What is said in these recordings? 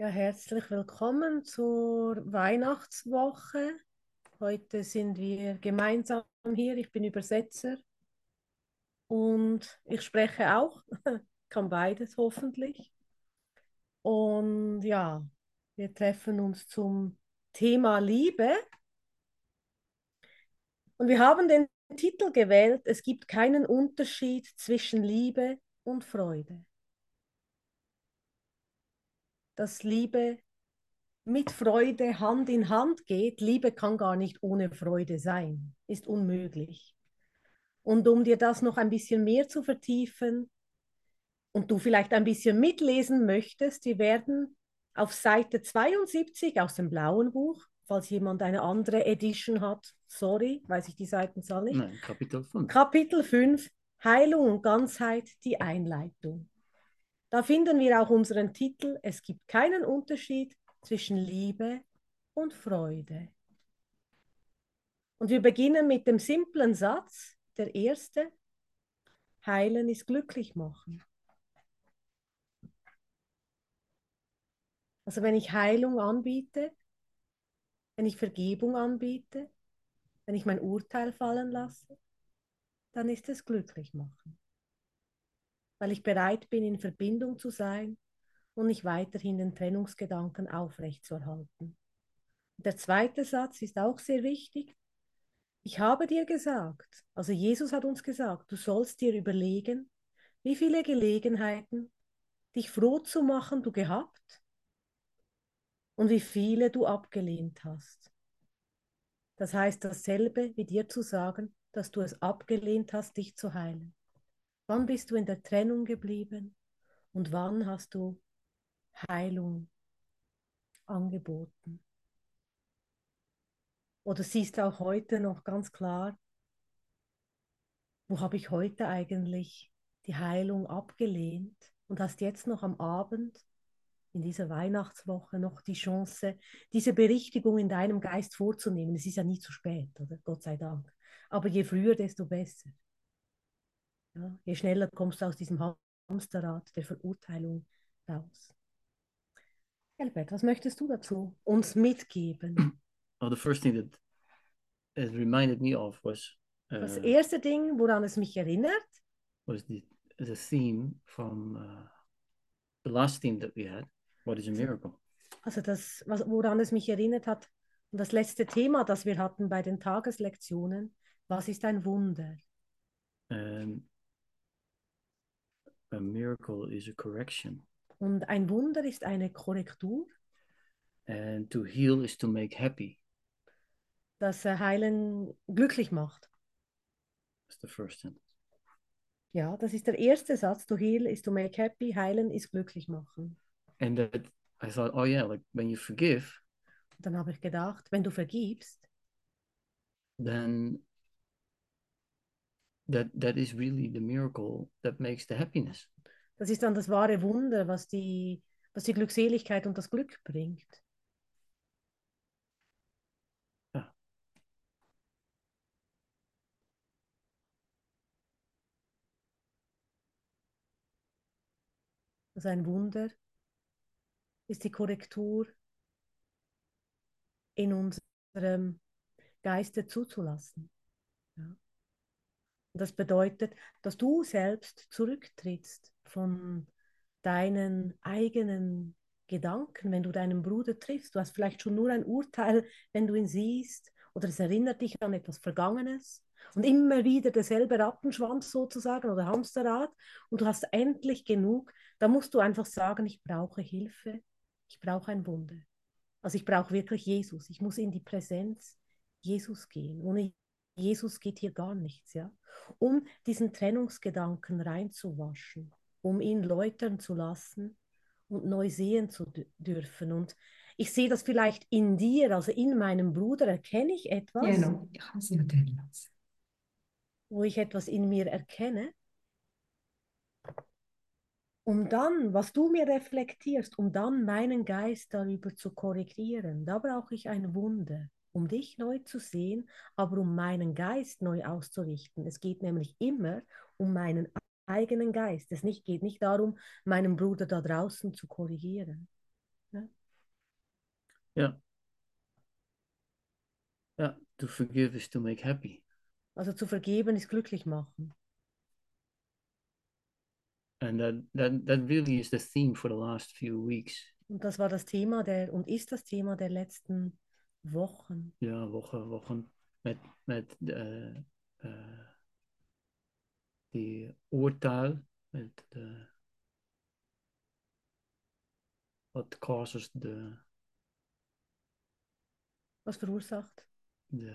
Ja, herzlich willkommen zur Weihnachtswoche. Heute sind wir gemeinsam hier. Ich bin Übersetzer und ich spreche auch, kann beides hoffentlich. Und ja, wir treffen uns zum Thema Liebe. Und wir haben den Titel gewählt, es gibt keinen Unterschied zwischen Liebe und Freude dass Liebe mit Freude Hand in Hand geht. Liebe kann gar nicht ohne Freude sein, ist unmöglich. Und um dir das noch ein bisschen mehr zu vertiefen und du vielleicht ein bisschen mitlesen möchtest, wir werden auf Seite 72 aus dem blauen Buch, falls jemand eine andere Edition hat, sorry, weiß ich die Seitenzahl nicht. Nein, Kapitel 5. Kapitel 5, Heilung und Ganzheit, die Einleitung. Da finden wir auch unseren Titel Es gibt keinen Unterschied zwischen Liebe und Freude. Und wir beginnen mit dem simplen Satz, der erste, Heilen ist glücklich machen. Also wenn ich Heilung anbiete, wenn ich Vergebung anbiete, wenn ich mein Urteil fallen lasse, dann ist es glücklich machen weil ich bereit bin, in Verbindung zu sein und nicht weiterhin den Trennungsgedanken aufrechtzuerhalten. Der zweite Satz ist auch sehr wichtig. Ich habe dir gesagt, also Jesus hat uns gesagt, du sollst dir überlegen, wie viele Gelegenheiten, dich froh zu machen, du gehabt und wie viele du abgelehnt hast. Das heißt dasselbe wie dir zu sagen, dass du es abgelehnt hast, dich zu heilen. Wann bist du in der Trennung geblieben und wann hast du Heilung angeboten? Oder siehst du auch heute noch ganz klar, wo habe ich heute eigentlich die Heilung abgelehnt und hast jetzt noch am Abend in dieser Weihnachtswoche noch die Chance, diese Berichtigung in deinem Geist vorzunehmen. Es ist ja nie zu spät, oder? Gott sei Dank. Aber je früher, desto besser. Ja, je schneller kommst du aus diesem Hamsterrad der Verurteilung raus. Albert, was möchtest du dazu uns mitgeben? Well, the first thing that it reminded me of was uh, das erste Ding, woran es mich erinnert, was the the theme from uh, the last theme that we had. What is a miracle? Also das, was, woran es mich erinnert hat, und das letzte Thema, das wir hatten bei den Tageslektionen, was ist ein Wunder? And A miracle is a correction. Und ein Wunder ist eine Korrektur. And to heal is to make happy. Das Heilen glücklich macht. That's the first sentence. Ja, das ist der erste Satz. To heal is to make happy. Heilen ist glücklich machen. And that I thought, oh yeah, like when you forgive. Und dann habe ich gedacht, wenn du vergibst. Then that that is really the miracle that makes the happiness. Das ist dann das wahre Wunder, was die, was die Glückseligkeit und das Glück bringt. Ja. Also ein Wunder ist die Korrektur in unserem Geiste zuzulassen. Ja. Das bedeutet, dass du selbst zurücktrittst von deinen eigenen Gedanken, wenn du deinen Bruder triffst. Du hast vielleicht schon nur ein Urteil, wenn du ihn siehst, oder es erinnert dich an etwas Vergangenes. Und immer wieder derselbe Rattenschwanz sozusagen oder Hamsterrad. Und du hast endlich genug. Da musst du einfach sagen, ich brauche Hilfe, ich brauche ein Wunder. Also ich brauche wirklich Jesus. Ich muss in die Präsenz Jesus gehen. Ohne Jesus geht hier gar nichts, ja. Um diesen Trennungsgedanken reinzuwaschen, um ihn läutern zu lassen und neu sehen zu dürfen. Und ich sehe das vielleicht in dir, also in meinem Bruder erkenne ich etwas. Genau. Wo ich etwas in mir erkenne. Um dann, was du mir reflektierst, um dann meinen Geist darüber zu korrigieren, da brauche ich ein Wunder um dich neu zu sehen, aber um meinen Geist neu auszurichten. Es geht nämlich immer um meinen eigenen Geist. Es nicht, geht nicht darum, meinen Bruder da draußen zu korrigieren. Ja? Yeah. Yeah. To forgive is to make happy. Also zu vergeben ist glücklich machen. And that, that, that really is the theme for the last few weeks. Und das war das Thema der und ist das Thema der letzten Wochen. Ja, Woche, Wochen met, met uh, uh, die Urteil, met de, what causes the, Was verursacht? the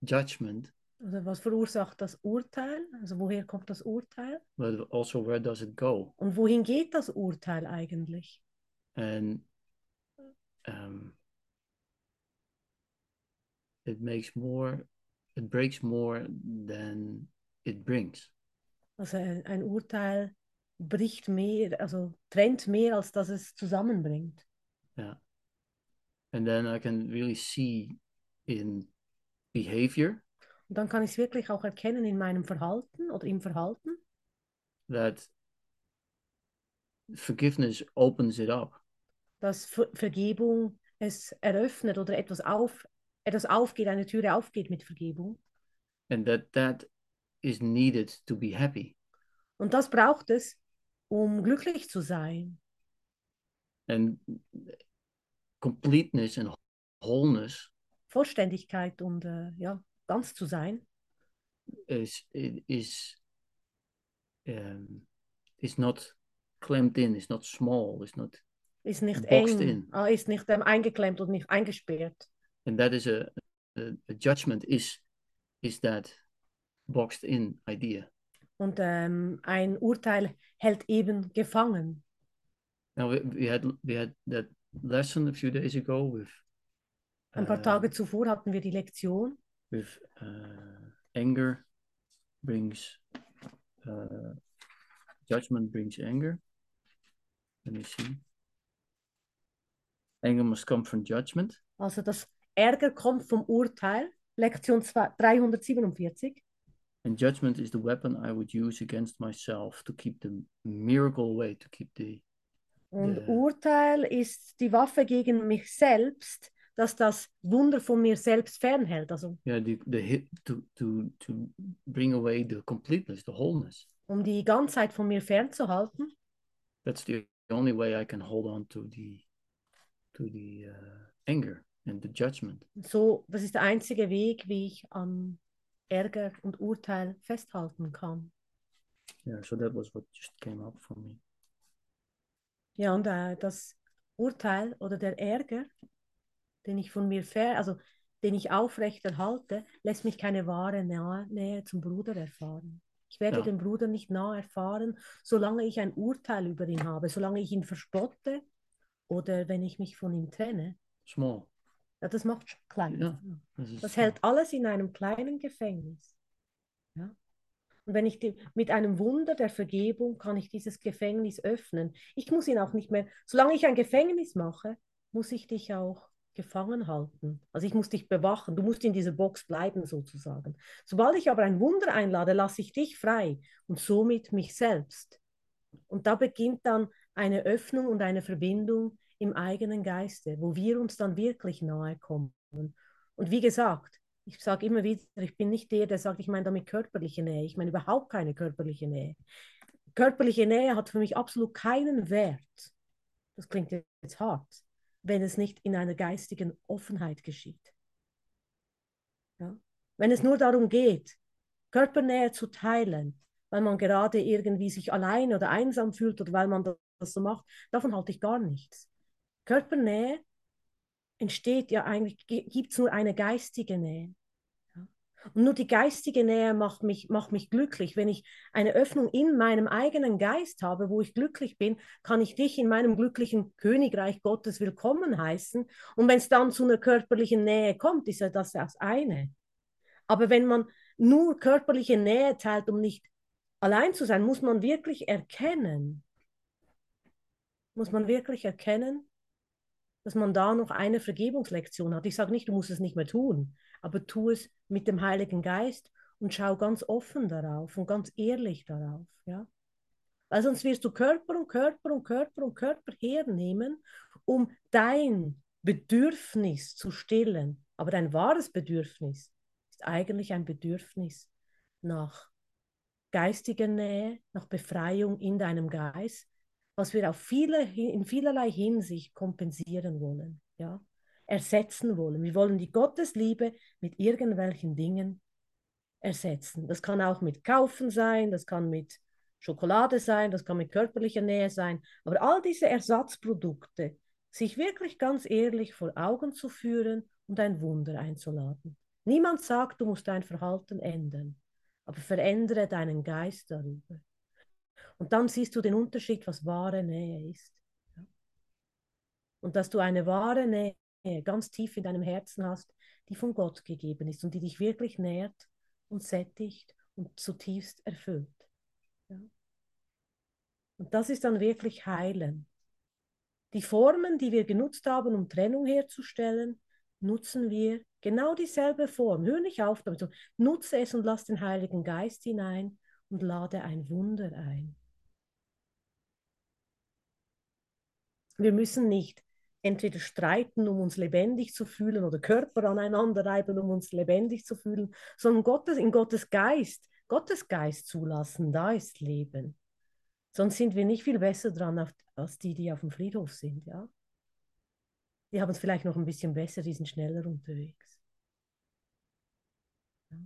judgment, Also was verursacht das Urteil? Also woher kommt das Urteil? but also where does it go? Und wohin geht das Urteil eigentlich? And it makes more, it breaks more than it brings. Also ein, ein Urteil bricht mehr, also trennt mehr, als dass es zusammenbringt. Yeah. And then I can really see in behavior Und dann kann ich es wirklich auch erkennen in meinem Verhalten oder im Verhalten, that forgiveness opens it up. dass Ver Vergebung es eröffnet oder etwas auf, etwas aufgeht, eine Türe aufgeht mit Vergebung. And that that is needed to be happy. Und das braucht es, um glücklich zu sein. And completeness and wholeness Vollständigkeit und äh, ja, ganz zu sein, is is um, is not clamped in, it's not small, it's not ist nicht Boxed eng, in. ah, ist nicht ähm, eingeklemmt und nicht eingesperrt. And that is a, a, a judgment is is that boxed in idea. Und ähm, ein Urteil hält eben gefangen. Now we, we had we had that lesson a few days ago with Ein paar uh, Tage zuvor hatten wir die Lektion, with uh, anger brings uh, judgment brings anger. Let me see. Anger must come from judgment, also das Ärger kommt vom Urteil, Lektion zwei- 347. and judgment is the weapon I would use against myself to keep the miracle away, to keep the Und. Urteil ist die Waffe gegen mich selbst, dass das Wunder von mir selbst fernhält. Also yeah the the hit to to to bring away the completeness, the wholeness. um die Ganzheit von mir fernzuhalten. That's the only way I can hold on to the to the uh, anger and the judgment. So, das ist der einzige Weg, wie ich an Ärger und Urteil festhalten kann. Yeah, so that was what just came up for me. Ja, und äh, das Urteil oder der Ärger, den ich von mir fer, also den ich aufrechterhalte, lässt mich keine wahre Nähe, Nähe zum Bruder erfahren. Ich werde Ja. den Bruder nicht nah erfahren, solange ich ein Urteil über ihn habe, solange ich ihn verspotte oder wenn ich mich von ihm trenne. Small. Ja, das macht sch- klein. Ja. Das small. hält alles in einem kleinen Gefängnis. Ja? Und wenn ich die, mit einem Wunder der Vergebung kann ich dieses Gefängnis öffnen. Ich muss ihn auch nicht mehr, solange ich ein Gefängnis mache, muss ich dich auch gefangen halten. Also ich muss dich bewachen. Du musst in dieser Box bleiben sozusagen. Sobald ich aber ein Wunder einlade, lasse ich dich frei und somit mich selbst. Und da beginnt dann eine Öffnung und eine Verbindung im eigenen Geiste, wo wir uns dann wirklich nahe kommen. Und wie gesagt, ich sage immer wieder, ich bin nicht der, der sagt, ich meine damit körperliche Nähe. Ich meine überhaupt keine körperliche Nähe. Körperliche Nähe hat für mich absolut keinen Wert. Das klingt jetzt hart, wenn es nicht in einer geistigen Offenheit geschieht. Ja? Wenn es nur darum geht, Körpernähe zu teilen, weil man gerade irgendwie sich allein oder einsam fühlt oder weil man das so macht, davon halte ich gar nichts. Körpernähe entsteht ja eigentlich, gibt es nur eine geistige Nähe. Und nur die geistige Nähe macht mich, macht mich glücklich. Wenn ich eine Öffnung in meinem eigenen Geist habe, wo ich glücklich bin, kann ich dich in meinem glücklichen Königreich Gottes willkommen heißen. Und wenn es dann zu einer körperlichen Nähe kommt, ist ja das das eine. Aber wenn man nur körperliche Nähe teilt, um nicht allein zu sein, muss man wirklich erkennen, muss man wirklich erkennen, dass man da noch eine Vergebungslektion hat. Ich sage nicht, du musst es nicht mehr tun, aber tu es mit dem Heiligen Geist und schau ganz offen darauf und ganz ehrlich darauf. Ja? Weil sonst wirst du Körper und Körper und Körper und Körper hernehmen, um dein Bedürfnis zu stillen. Aber dein wahres Bedürfnis ist eigentlich ein Bedürfnis nach geistiger Nähe, nach Befreiung in deinem Geist, was wir auf viele, in vielerlei Hinsicht kompensieren wollen, ja, ersetzen wollen. Wir wollen die Gottesliebe mit irgendwelchen Dingen ersetzen. Das kann auch mit Kaufen sein, das kann mit Schokolade sein, das kann mit körperlicher Nähe sein, aber all diese Ersatzprodukte, sich wirklich ganz ehrlich vor Augen zu führen und ein Wunder einzuladen. Niemand sagt, du musst dein Verhalten ändern, aber verändere deinen Geist darüber. Und dann siehst du den Unterschied, was wahre Nähe ist. Und dass du eine wahre Nähe ganz tief in deinem Herzen hast, die von Gott gegeben ist und die dich wirklich nährt und sättigt und zutiefst erfüllt. Und das ist dann wirklich Heilen. Die Formen, die wir genutzt haben, um Trennung herzustellen, nutzen wir genau dieselbe Form. Hör nicht auf damit. Nutze es und lass den Heiligen Geist hinein und lade ein Wunder ein. Wir müssen nicht entweder streiten, um uns lebendig zu fühlen, oder Körper aneinander reiben, um uns lebendig zu fühlen, sondern Gottes, in Gottes Geist, Gottes Geist zulassen, da ist Leben. Sonst sind wir nicht viel besser dran als die, die auf dem Friedhof sind, ja. Die haben es vielleicht noch ein bisschen besser, die sind schneller unterwegs. Ja.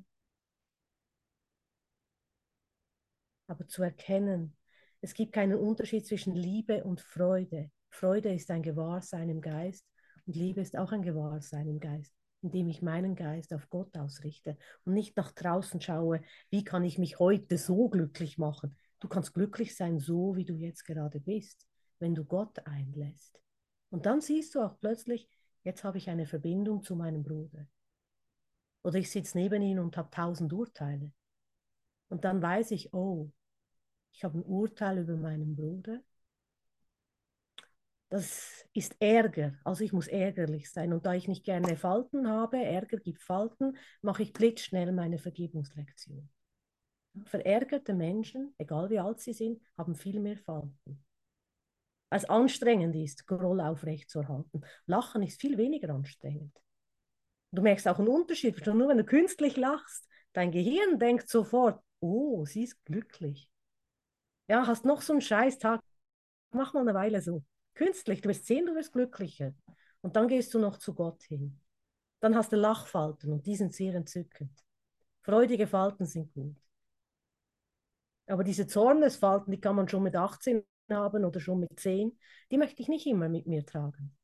Aber zu erkennen, es gibt keinen Unterschied zwischen Liebe und Freude. Freude ist ein Gewahrsein im Geist und Liebe ist auch ein Gewahrsein im Geist, indem ich meinen Geist auf Gott ausrichte und nicht nach draußen schaue, wie kann ich mich heute so glücklich machen. Du kannst glücklich sein, so wie du jetzt gerade bist, wenn du Gott einlässt. Und dann siehst du auch plötzlich, jetzt habe ich eine Verbindung zu meinem Bruder. Oder ich sitze neben ihm und habe tausend Urteile. Und dann weiß ich, oh, ich habe ein Urteil über meinen Bruder das ist Ärger. Also ich muss ärgerlich sein. Und da ich nicht gerne Falten habe, Ärger gibt Falten, mache ich blitzschnell meine Vergebungslektion. Verärgerte Menschen, egal wie alt sie sind, haben viel mehr Falten. Als anstrengend ist, Groll aufrecht zu erhalten. Lachen ist viel weniger anstrengend. Du merkst auch einen Unterschied. Nur wenn du künstlich lachst, dein Gehirn denkt sofort, oh, sie ist glücklich. Ja, hast noch so einen Scheißtag, mach mal eine Weile so. Künstlich, du wirst sehen, du wirst glücklicher. Und dann gehst du noch zu Gott hin. Dann hast du Lachfalten und die sind sehr entzückend. Freudige Falten sind gut. Aber diese Zornesfalten, die kann man schon mit 18 haben oder schon mit 10, die möchte ich nicht immer mit mir tragen.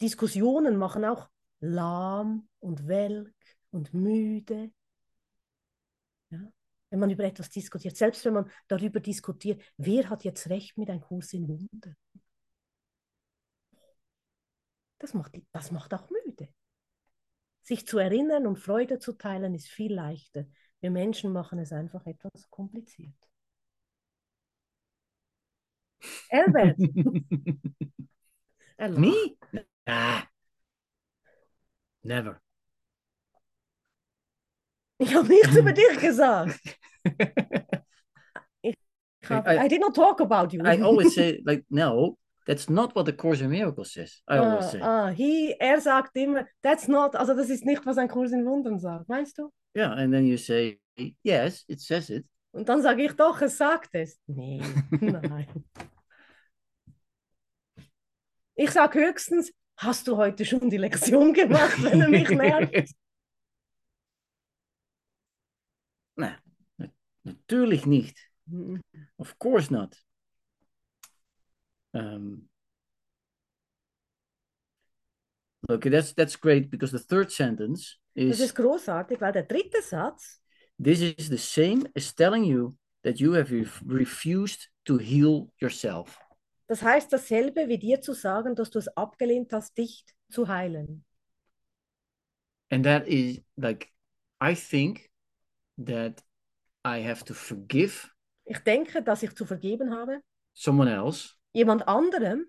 Diskussionen machen auch lahm und welk und müde. Wenn man über etwas diskutiert, selbst wenn man darüber diskutiert, wer hat jetzt recht mit einem Kurs in Wunder. Das macht, das macht auch müde. Sich zu erinnern und Freude zu teilen ist viel leichter. Wir Menschen machen es einfach etwas kompliziert. Albert. Me? Ah. Never. Ich habe nichts über dich gesagt. ich hab, I, I, did not talk about you. I always say, like, no, that's not what the Course in Miracles says. I always ah, say. Ah, he, er sagt immer, that's not, also das ist nicht, was ein Kurs in Wundern sagt. Meinst du? Yeah, and then you say, yes, it says it. Und dann sage ich doch, es sagt es. Nee, nein. Ich sage höchstens, hast du heute schon die Lektion gemacht, wenn du mich nervt? Nee, natuurlijk niet. Of course not. Um, okay, that's that's great because the third sentence is. Das ist großartig, weil der dritte Satz. This is the same as telling you that you have refused to heal yourself. Das heißt dasselbe wie dir zu sagen, dass du es abgelehnt hast, dich zu heilen. And that is like, I think that I have to forgive. Ich denke, dass ich zu vergeben habe. Someone else. Jemand anderem.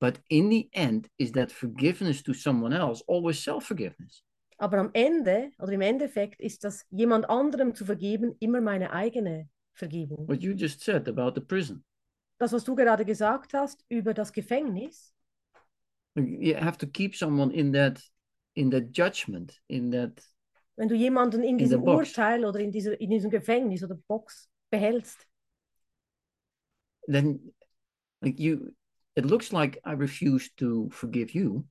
But in the end is that forgiveness to someone else always self-forgiveness. Aber am Ende oder im Endeffekt ist das jemand anderem zu vergeben immer meine eigene Vergebung. What you just said about the prison. Das was du gerade gesagt hast über das Gefängnis. you have to keep someone in that in that judgment, in that Wenn du jemanden in the diesem. Urteil oder in, dieser, in diesem Gefängnis oder Box behältst, then like you it looks like I refuse to forgive you,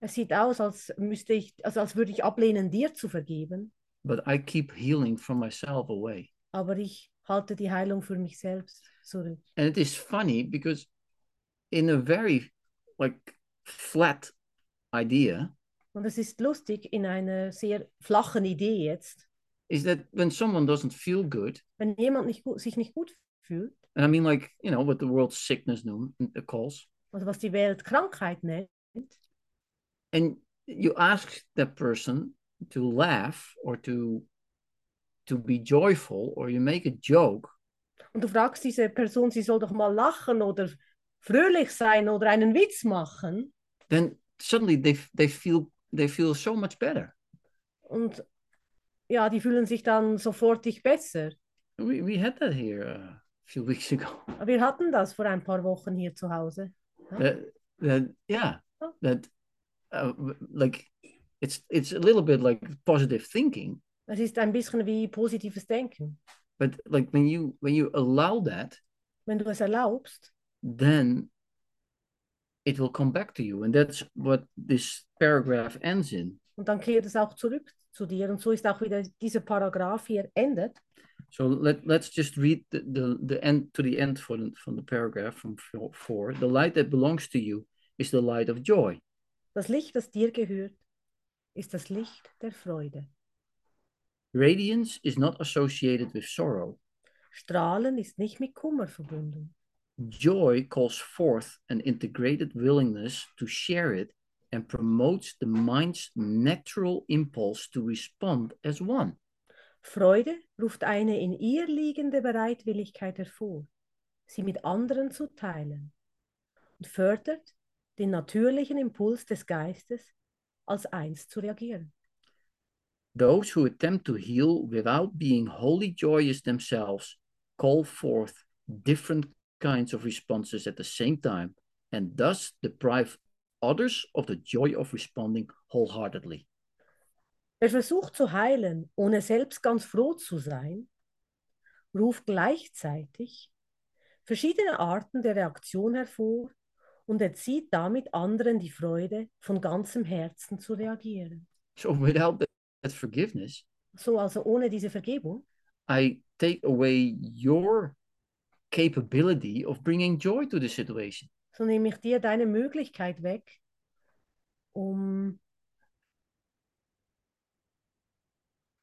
es sieht aus, als müsste ich, also als würde ich ablehnen, dir zu vergeben, but I keep healing from myself away. aber ich halte die Heilung für mich selbst zurück. And it is funny because in a very like flat idea Und es ist lustig in einer sehr flachen Idee jetzt, is that when someone doesn't feel good, wenn jemand nicht gut, sich nicht gut fühlt, and I mean like, you know, what the world sickness known, uh, calls, also was die Welt Krankheit nennt, and you ask that person to laugh or to to be joyful or you make a joke. Und du fragst diese Person, sie soll doch mal lachen oder fröhlich sein oder einen Witz machen, then suddenly they they feel they feel so much better und ja, die fühlen sich dann sofortig besser. we, we had that here uh, a few weeks ago Wir hatten das vor ein paar Wochen hier zu Hause. that, that yeah that uh, like it's it's a little bit like positive thinking Es ist ein bisschen wie positives Denken. but like when you when you allow that Wenn du es erlaubst, then it will come back to you and that's what this paragraph ends in und dann kehrt es auch zurück zu dir. Und so ist auch wieder dieser Paragraph hier endet. so let, let's just read the, the, the end to the end for the, from the paragraph from fo- four the light that belongs to you is the light of joy Das Licht, das dir gehört, ist das Licht der Freude. radiance is not associated with sorrow Strahlen ist nicht mit Kummer verbunden. Joy calls forth an integrated willingness to share it and promotes the mind's natural impulse to respond as one. Freude ruft eine in ihr liegende Bereitwilligkeit hervor, sie mit anderen zu teilen und fördert den natürlichen Impuls des Geistes, als eins zu reagieren. Those who attempt to heal without being wholly joyous themselves call forth different kinds of responses at the same time and thus deprive others of the joy of responding wholeheartedly. Wer versucht zu heilen, ohne selbst ganz froh zu sein, ruft gleichzeitig verschiedene Arten der Reaktion hervor und erzieht damit anderen die Freude, von ganzem Herzen zu reagieren. So without that, forgiveness, So also ohne diese Vergebung I take away your capability of bringing joy to the situation. so nehme ich dir deine Möglichkeit weg, um,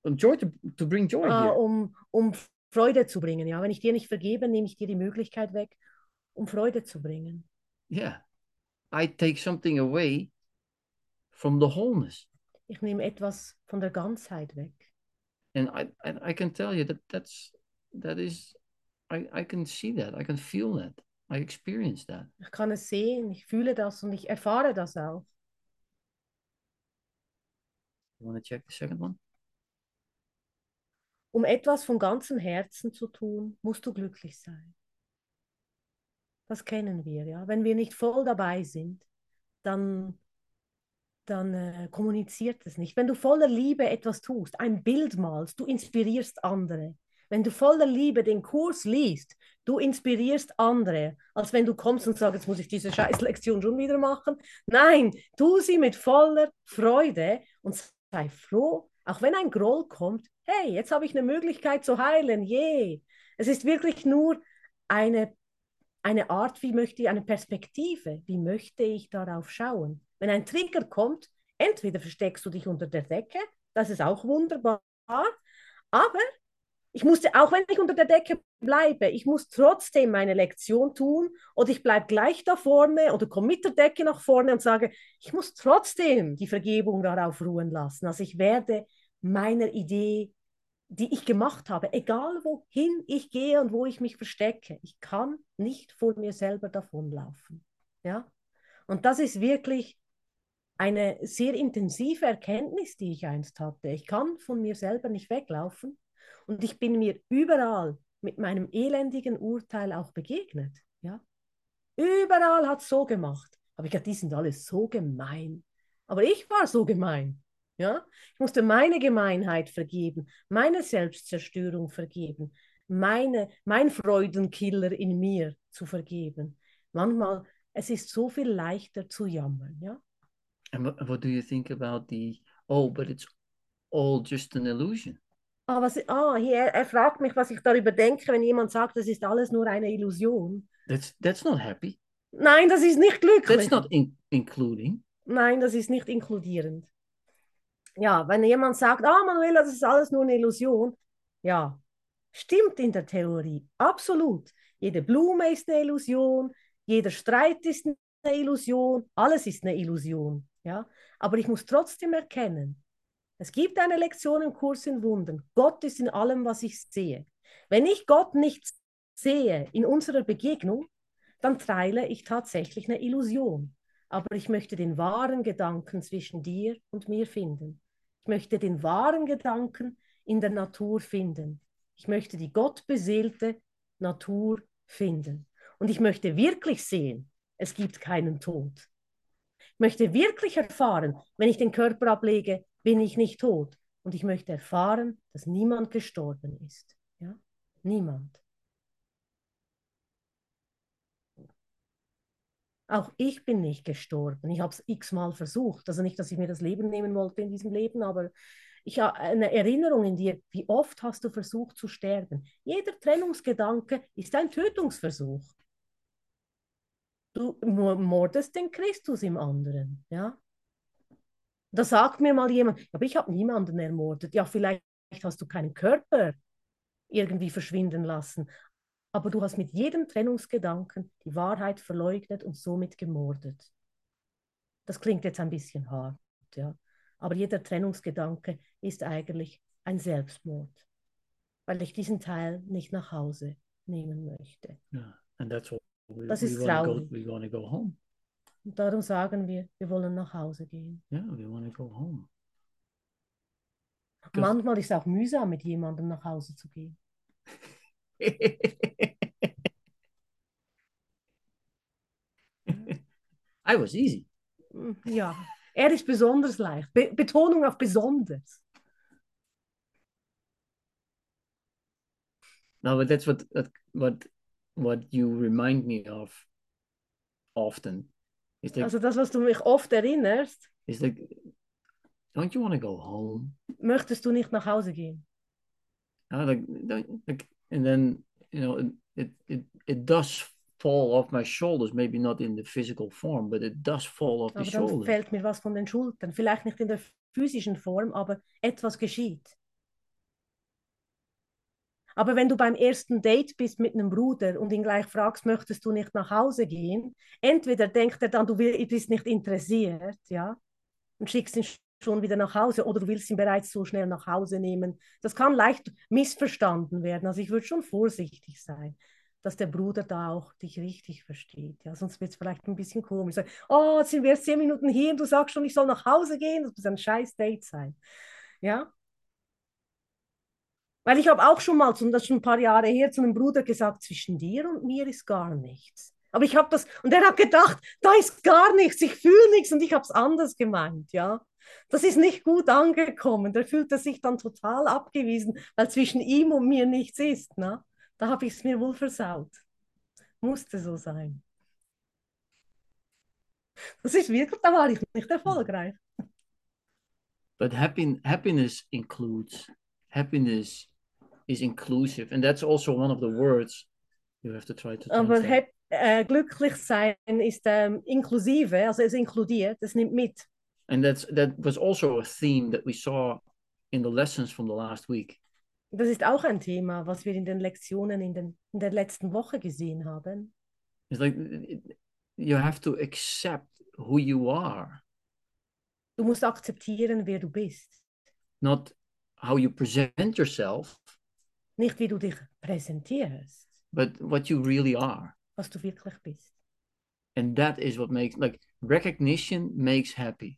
And joy to, to bring joy ah, um, um Freude zu bringen. Ja, wenn ich dir nicht vergebe, nehme ich dir die Möglichkeit weg, um Freude zu bringen. Yeah. I take something away from the wholeness. Ich nehme etwas von der Ganzheit weg. And I, I, I can tell you that that's, that is, I, I can see that. I can feel that. I experience that. Ich kann es sehen, ich fühle das und ich erfahre das auch. You want to check the second one? Um etwas von ganzem Herzen zu tun, musst du glücklich sein. Das kennen wir, ja. Wenn wir nicht voll dabei sind, dann, dann äh, kommuniziert es nicht. Wenn du voller Liebe etwas tust, ein Bild malst, du inspirierst andere. Wenn du voller Liebe den Kurs liest, du inspirierst andere, als wenn du kommst und sagst, jetzt muss ich diese Scheißlektion schon wieder machen. Nein, tu sie mit voller Freude und sei froh, auch wenn ein Groll kommt. Hey, jetzt habe ich eine Möglichkeit zu heilen. Je. Es ist wirklich nur eine, eine Art, wie möchte ich, eine Perspektive. Wie möchte ich darauf schauen? Wenn ein Trigger kommt, entweder versteckst du dich unter der Decke, das ist auch wunderbar, aber ich musste, auch wenn ich unter der Decke bleibe, ich muss trotzdem meine Lektion tun oder ich bleibe gleich da vorne oder komme mit der Decke nach vorne und sage, ich muss trotzdem die Vergebung darauf ruhen lassen. Also ich werde meiner Idee, die ich gemacht habe, egal wohin ich gehe und wo ich mich verstecke, ich kann nicht vor mir selber davonlaufen. Ja? Und das ist wirklich eine sehr intensive Erkenntnis, die ich einst hatte. Ich kann von mir selber nicht weglaufen und ich bin mir überall mit meinem elendigen Urteil auch begegnet. Ja? Überall hat es so gemacht. Aber ich dachte, die sind alle so gemein. Aber ich war so gemein. Ja? Ich musste meine Gemeinheit vergeben, meine Selbstzerstörung vergeben, meine, mein Freudenkiller in mir zu vergeben. Manchmal, es ist so viel leichter zu jammern. Ja? And what, do you think about the, oh, but it's all just an illusion? Ah, was, ah hier, er fragt mich, was ich darüber denke, wenn jemand sagt, das ist alles nur eine Illusion. That's, that's not happy. Nein, das ist nicht glücklich. That's not in, including. Nein, das ist nicht inkludierend. Ja, wenn jemand sagt, ah, Manuela, das ist alles nur eine Illusion, ja, stimmt in der Theorie, absolut. Jede Blume ist eine Illusion, jeder Streit ist eine Illusion, alles ist eine Illusion. Ja? Aber ich muss trotzdem erkennen, es gibt eine Lektion im Kurs in Wundern. Gott ist in allem, was ich sehe. Wenn ich Gott nicht sehe in unserer Begegnung, dann teile ich tatsächlich eine Illusion. Aber ich möchte den wahren Gedanken zwischen dir und mir finden. Ich möchte den wahren Gedanken in der Natur finden. Ich möchte die gottbeseelte Natur finden. Und ich möchte wirklich sehen, es gibt keinen Tod. Ich möchte wirklich erfahren, wenn ich den Körper ablege, bin ich nicht tot. Und ich möchte erfahren, dass niemand gestorben ist. Ja? Niemand. Auch ich bin nicht gestorben. Ich habe es x-mal versucht. Also nicht, dass ich mir das Leben nehmen wollte in diesem Leben, aber ich habe eine Erinnerung in dir, wie oft hast du versucht zu sterben. Jeder Trennungsgedanke ist ein Tötungsversuch. Du mordest den Christus im anderen. Ja? Da sagt mir mal jemand, aber ich habe niemanden ermordet. Ja, vielleicht hast du keinen Körper irgendwie verschwinden lassen, aber du hast mit jedem Trennungsgedanken die Wahrheit verleugnet und somit gemordet. Das klingt jetzt ein bisschen hart, ja, aber jeder Trennungsgedanke ist eigentlich ein Selbstmord, weil ich diesen Teil nicht nach Hause nehmen möchte. Yeah, and that's what we, das we ist wanna go, traurig. we go home. Und darum sagen wir, wir wollen nach Hause gehen. Yeah, we want to go home. Manchmal ist es auch mühsam, mit jemandem nach Hause zu gehen. I was easy. Ja, er ist besonders leicht. Be Betonung auf besonders. No, but that's what what what you remind me of often. Like Also das, was du mich oft erinnerst, is like don't you want to go home? möchtest du nicht nach Hause gehen. Uh, like, like and then you know it, it it does fall off my shoulders, maybe not in the physical form, but it does fall off the Aber dann shoulders. fällt mir was von den Schultern. Vielleicht nicht in der physischen Form, aber etwas geschieht. Aber wenn du beim ersten Date bist mit einem Bruder und ihn gleich fragst, möchtest du nicht nach Hause gehen, entweder denkt er dann, du bist nicht interessiert, ja, und schickst ihn schon wieder nach Hause oder du willst ihn bereits so schnell nach Hause nehmen. Das kann leicht missverstanden werden. Also ich würde schon vorsichtig sein, dass der Bruder da auch dich richtig versteht. Ja, sonst wird es vielleicht ein bisschen komisch. Sagen, oh, jetzt sind wir erst zehn Minuten hier und du sagst schon, ich soll nach Hause gehen. Das muss ein scheiß Date sein. Ja, weil ich habe auch schon mal, das ist schon ein paar Jahre her, zu einem Bruder gesagt, zwischen dir und mir ist gar nichts. Aber ich habe das, und er hat gedacht, da ist gar nichts, ich fühle nichts und ich habe es anders gemeint, ja. Das ist nicht gut angekommen. Der fühlte sich dann total abgewiesen, weil zwischen ihm und mir nichts ist. Ne? Da habe ich es mir wohl versaut. Musste so sein. Das ist wirklich, da war ich nicht erfolgreich. But happiness includes happiness is inclusive, and that's also one of the words you have to try to Aber translate. hap, äh, eh, glücklich sein ist ähm, inklusive, eh, also es inkludiert, es nimmt mit. And that's that was also a theme that we saw in the lessons from the last week. Das ist auch ein Thema, was wir in den Lektionen in, den, in der letzten Woche gesehen haben. It's like you have to accept who you are, Du musst akzeptieren, wer du bist, not how you present yourself, nicht wie du dich präsentierst, but what you really are. was du wirklich bist. And that is what makes like recognition makes happy.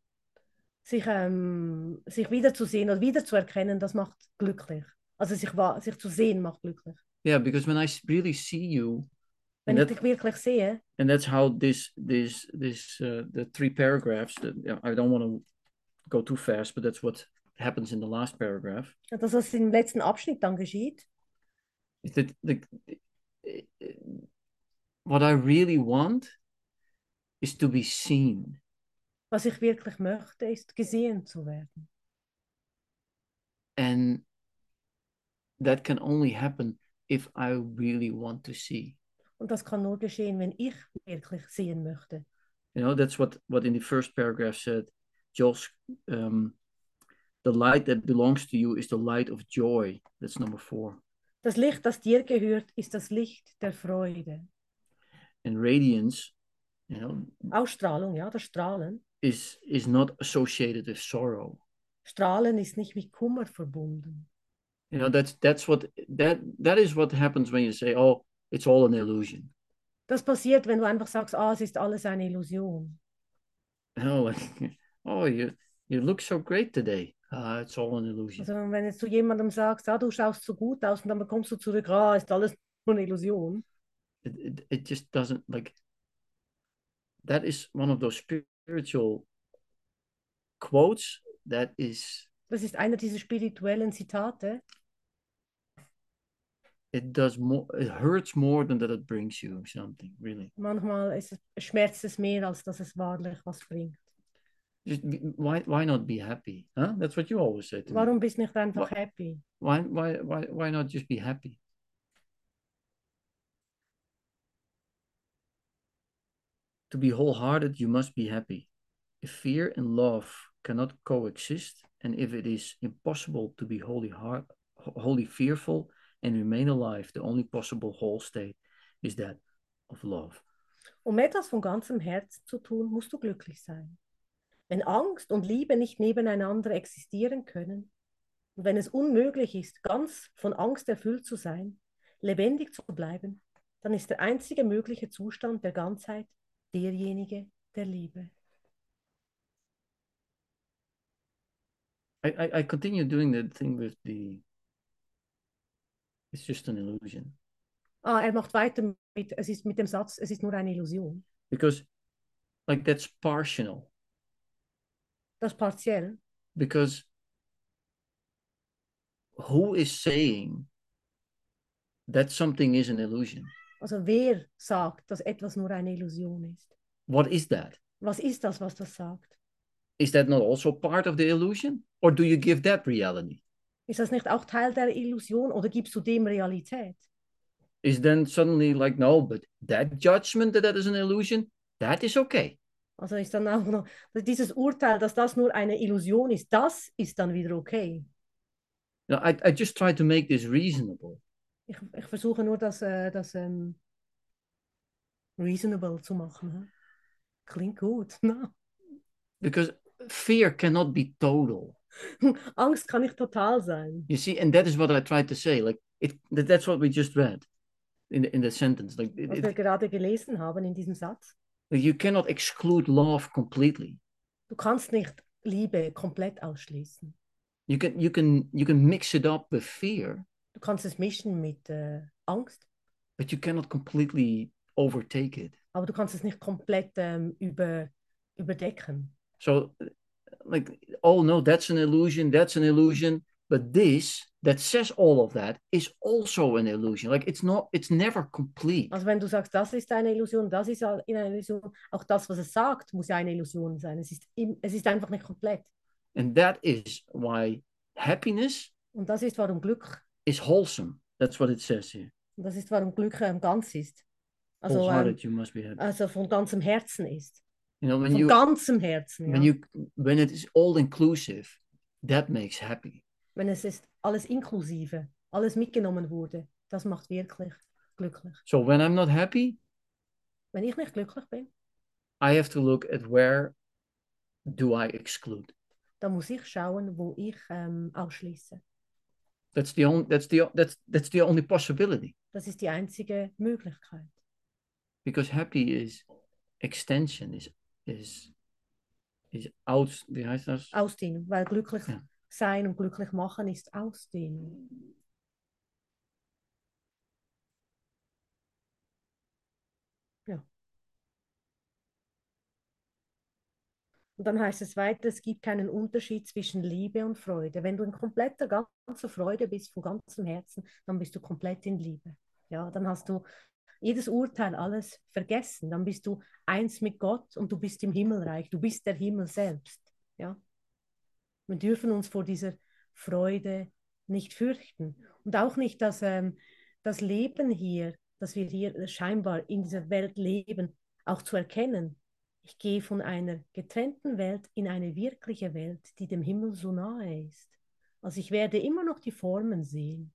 Sich, ähm, sich wiederzusehen oder wiederzuerkennen, das macht glücklich. Also sich, sich zu sehen macht glücklich. Yeah, because when I really see you Wenn And ich that- dich wirklich sehe, and that's how this this this uh, the three paragraphs that yeah, I don't want to go too fast, but that's what happens in the last paragraph. das, was im letzten Abschnitt dann geschieht, Is that the, what I really want is to be seen. was ich wirklich möchte, ist gesehen zu werden. And that can only happen if I really want to see. Und das kann nur geschehen, wenn ich wirklich sehen möchte. You know, that's what what in the first paragraph said. Josh, um, the light that belongs to you is the light of joy. That's number four. Das Licht, das dir gehört, ist das Licht der Freude. And radiance, you know, Ausstrahlung, ja, das Strahlen. is is not associated with sorrow. Strahlen ist nicht mit Kummer verbunden. You know, that's that's what that that is what happens when you say, "Oh, it's all an illusion." Das passiert, wenn du einfach sagst, ah, es ist alles eine Illusion. Like, "Oh, you you look so great today." Uh, it's all an illusion. Also wenn jetzt du jemandem sagst, ah, du schaust so gut aus und dann bekommst du zurück, ah, ist alles nur eine Illusion. It, it, it just doesn't like. That is one of those spiritual quotes that is Das ist einer dieser spirituellen Zitate. it does more it hurts more than that it brings you something really Manchmal ist es, schmerzt es mehr, als dass es wahrlich was bringt. Just be, why why not be happy huh? That's what you always say to me. Warum bist du nicht einfach Wa- happy? why why why why not just be happy? To be wholehearted you must be happy. If fear and love cannot coexist and if it is impossible to be wholly heart wholly fearful and remain alive the only possible whole state is that of love. Um etwas von ganzem Herzen zu tun, musst du glücklich sein. Wenn Angst und Liebe nicht nebeneinander existieren können und wenn es unmöglich ist, ganz von Angst erfüllt zu sein, lebendig zu bleiben, dann ist der einzige mögliche Zustand der Ganzheit derjenige der Liebe. I, I, I continue doing that thing with the it's just an illusion Ah, er macht weiter mit, es ist mit dem Satz, es ist nur eine Illusion. because like that's partial Ist because who is saying that something is an illusion Also wer sagt, dass etwas nur eine Illusion ist? what is that Was ist das, was das sagt? is that not also part of the illusion or do you give that reality Ist das nicht auch Teil der Illusion oder gibst du dem Realität? is then suddenly like no but that judgment that that is an illusion that is okay Also ist dann auch noch dieses Urteil, dass das nur eine Illusion ist, das ist dann wieder okay. no, I, I just try to make this reasonable Ich, ich versuche nur, das, äh, das ähm, reasonable zu machen. hä? Klingt gut. ne? because fear cannot be total Angst kann nicht total sein. You see, and that is what I tried to say. Like it, that, that's what we just read in the, in the sentence. Like it- Was it- wir gerade gelesen haben in diesem Satz. You cannot exclude love completely. Du kannst nicht Liebe komplett ausschließen. You can you can you can mix it up with fear, Du kannst es mischen mit äh, Angst, but you cannot completely overtake it. aber du kannst es nicht komplett ähm, über, überdecken. So, like, oh no, that's an illusion. That's an illusion. But this that says all of that is also an illusion. Like it's not. It's never complete. Also wenn du sagst, das ist eine Illusion, das ist eine Illusion, auch das, was es sagt, muss ja eine Illusion sein. Es ist, es ist einfach nicht komplett. And that is why happiness Und das ist, warum Glück, is wholesome. That's what it says here. und das ist, warum Glück ähm, ganz ist. Also, ähm, you must be happy. also von ganzem Herzen ist. You know, when Von you ganzem Herzen. when Ja. you when it is all inclusive, that makes happy. Wenn es ist alles inklusive, alles mitgenommen wurde, das macht wirklich glücklich. So when I'm not happy, Wenn ich nicht glücklich bin, I have to look at where do I exclude. dann muss ich schauen, wo ich ähm, ausschließe. That's the only that's the that's that's the only possibility Das ist die einzige Möglichkeit. because happy is extension is is is out. Wie heißt das? Ausdehnung, weil glücklich Ja sein und glücklich machen ist ausdehnen. Ja. Und dann heißt es weiter, es gibt keinen Unterschied zwischen Liebe und Freude. Wenn du in kompletter, ganzer Freude bist, von ganzem Herzen, dann bist du komplett in Liebe. Ja, dann hast du jedes Urteil, alles vergessen. Dann bist du eins mit Gott und du bist im Himmelreich. Du bist der Himmel selbst. Ja. Wir dürfen uns vor dieser Freude nicht fürchten. Und auch nicht, dass ähm, das Leben hier, dass wir hier scheinbar in dieser Welt leben, auch zu erkennen. Ich gehe von einer getrennten Welt in eine wirkliche Welt, die dem Himmel so nahe ist. Also ich werde immer noch die Formen sehen,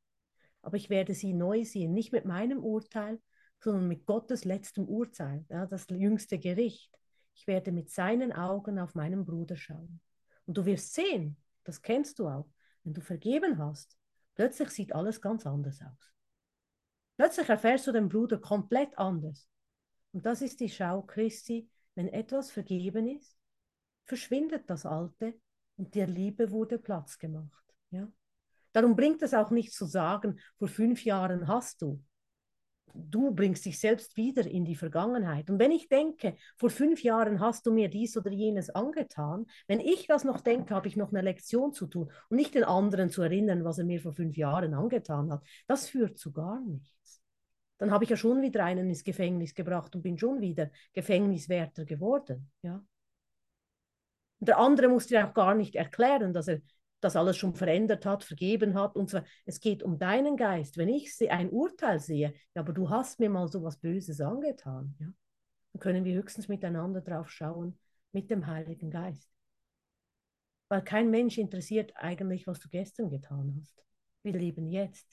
aber ich werde sie neu sehen, nicht mit meinem Urteil, sondern mit Gottes letztem Urteil, ja, das jüngste Gericht. Ich werde mit seinen Augen auf meinen Bruder schauen. Und du wirst sehen, das kennst du auch, wenn du vergeben hast, plötzlich sieht alles ganz anders aus. Plötzlich erfährst du den Bruder komplett anders. Und das ist die Schau Christi, wenn etwas vergeben ist, verschwindet das Alte und der Liebe wurde Platz gemacht. Ja? Darum bringt es auch nicht zu sagen, vor fünf Jahren hast du. Du bringst dich selbst wieder in die Vergangenheit. Und wenn ich denke, vor fünf Jahren hast du mir dies oder jenes angetan, wenn ich das noch denke, habe ich noch eine Lektion zu tun und nicht den anderen zu erinnern, was er mir vor fünf Jahren angetan hat. Das führt zu gar nichts dann habe ich ja schon wieder einen ins Gefängnis gebracht und bin schon wieder Gefängniswärter geworden. Ja? Und der andere muss dir auch gar nicht erklären, dass er das alles schon verändert hat, vergeben hat und so. Es geht um deinen Geist. Wenn ich ein Urteil sehe, ja, aber du hast mir mal so was Böses angetan, ja, dann können wir höchstens miteinander drauf schauen mit dem Heiligen Geist. Weil kein Mensch interessiert eigentlich, was du gestern getan hast. Wir leben jetzt.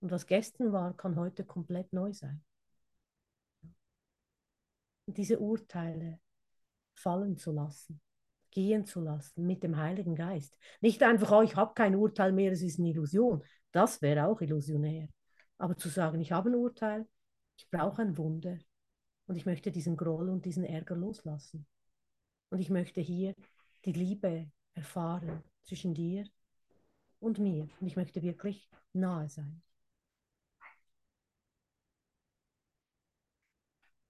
Und was gestern war, kann heute komplett neu sein. Und diese Urteile fallen zu lassen, gehen zu lassen mit dem Heiligen Geist. Nicht einfach, oh, ich habe kein Urteil mehr, es ist eine Illusion. Das wäre auch illusionär. Aber zu sagen, ich habe ein Urteil, ich brauche ein Wunder und ich möchte diesen Groll und diesen Ärger loslassen. Und ich möchte hier die Liebe erfahren zwischen dir und mir. Und ich möchte wirklich nahe sein.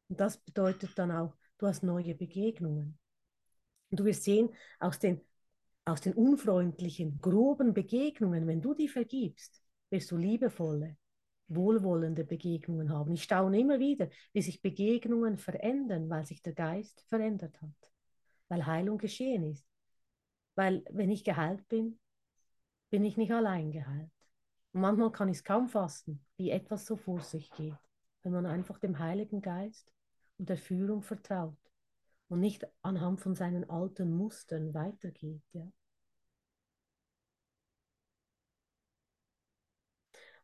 Und das bedeutet dann auch, du hast neue Begegnungen. Du wirst sehen, aus den, aus den unfreundlichen, groben Begegnungen, wenn du die vergibst, wirst du liebevolle, wohlwollende Begegnungen haben. Ich staune immer wieder, wie sich Begegnungen verändern, weil sich der Geist verändert hat, weil Heilung geschehen ist. Weil wenn ich geheilt bin, bin ich nicht allein geheilt. Und manchmal kann ich es kaum fassen, wie etwas so vor sich geht, wenn man einfach dem Heiligen Geist und der Führung vertraut und nicht anhand von seinen alten Mustern weitergeht. Ja?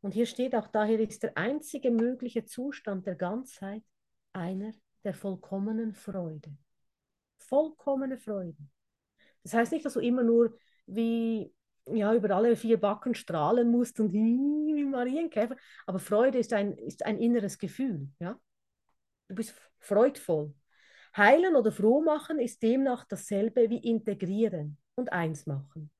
Und hier steht auch, daher ist der einzige mögliche Zustand der Ganzheit einer der vollkommenen Freude. Vollkommene Freude. Das heißt nicht, dass du immer nur wie ja, über alle vier Backen strahlen musst und wie Marienkäfer, aber Freude ist ein, ist ein inneres Gefühl. Ja? Du bist freudvoll. Heilen oder froh machen ist demnach dasselbe wie integrieren und eins machen.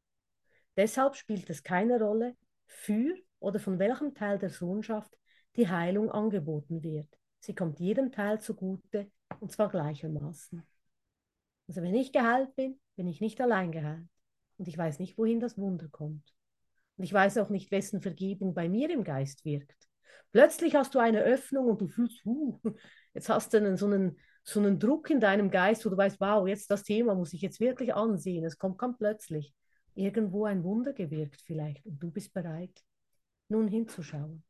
Deshalb spielt es keine Rolle, für oder von welchem Teil der Sohnschaft die Heilung angeboten wird. Sie kommt jedem Teil zugute und zwar gleichermaßen. Also wenn ich geheilt bin, bin ich nicht allein geheilt. Und ich weiß nicht, wohin das Wunder kommt. Und ich weiß auch nicht, wessen Vergebung bei mir im Geist wirkt. Plötzlich hast du eine Öffnung und du fühlst, uh, jetzt hast du einen, so, einen, so einen Druck in deinem Geist, wo du weißt, wow, jetzt das Thema muss ich jetzt wirklich ansehen. Es kommt ganz plötzlich irgendwo ein Wunder gewirkt vielleicht und du bist bereit, nun hinzuschauen.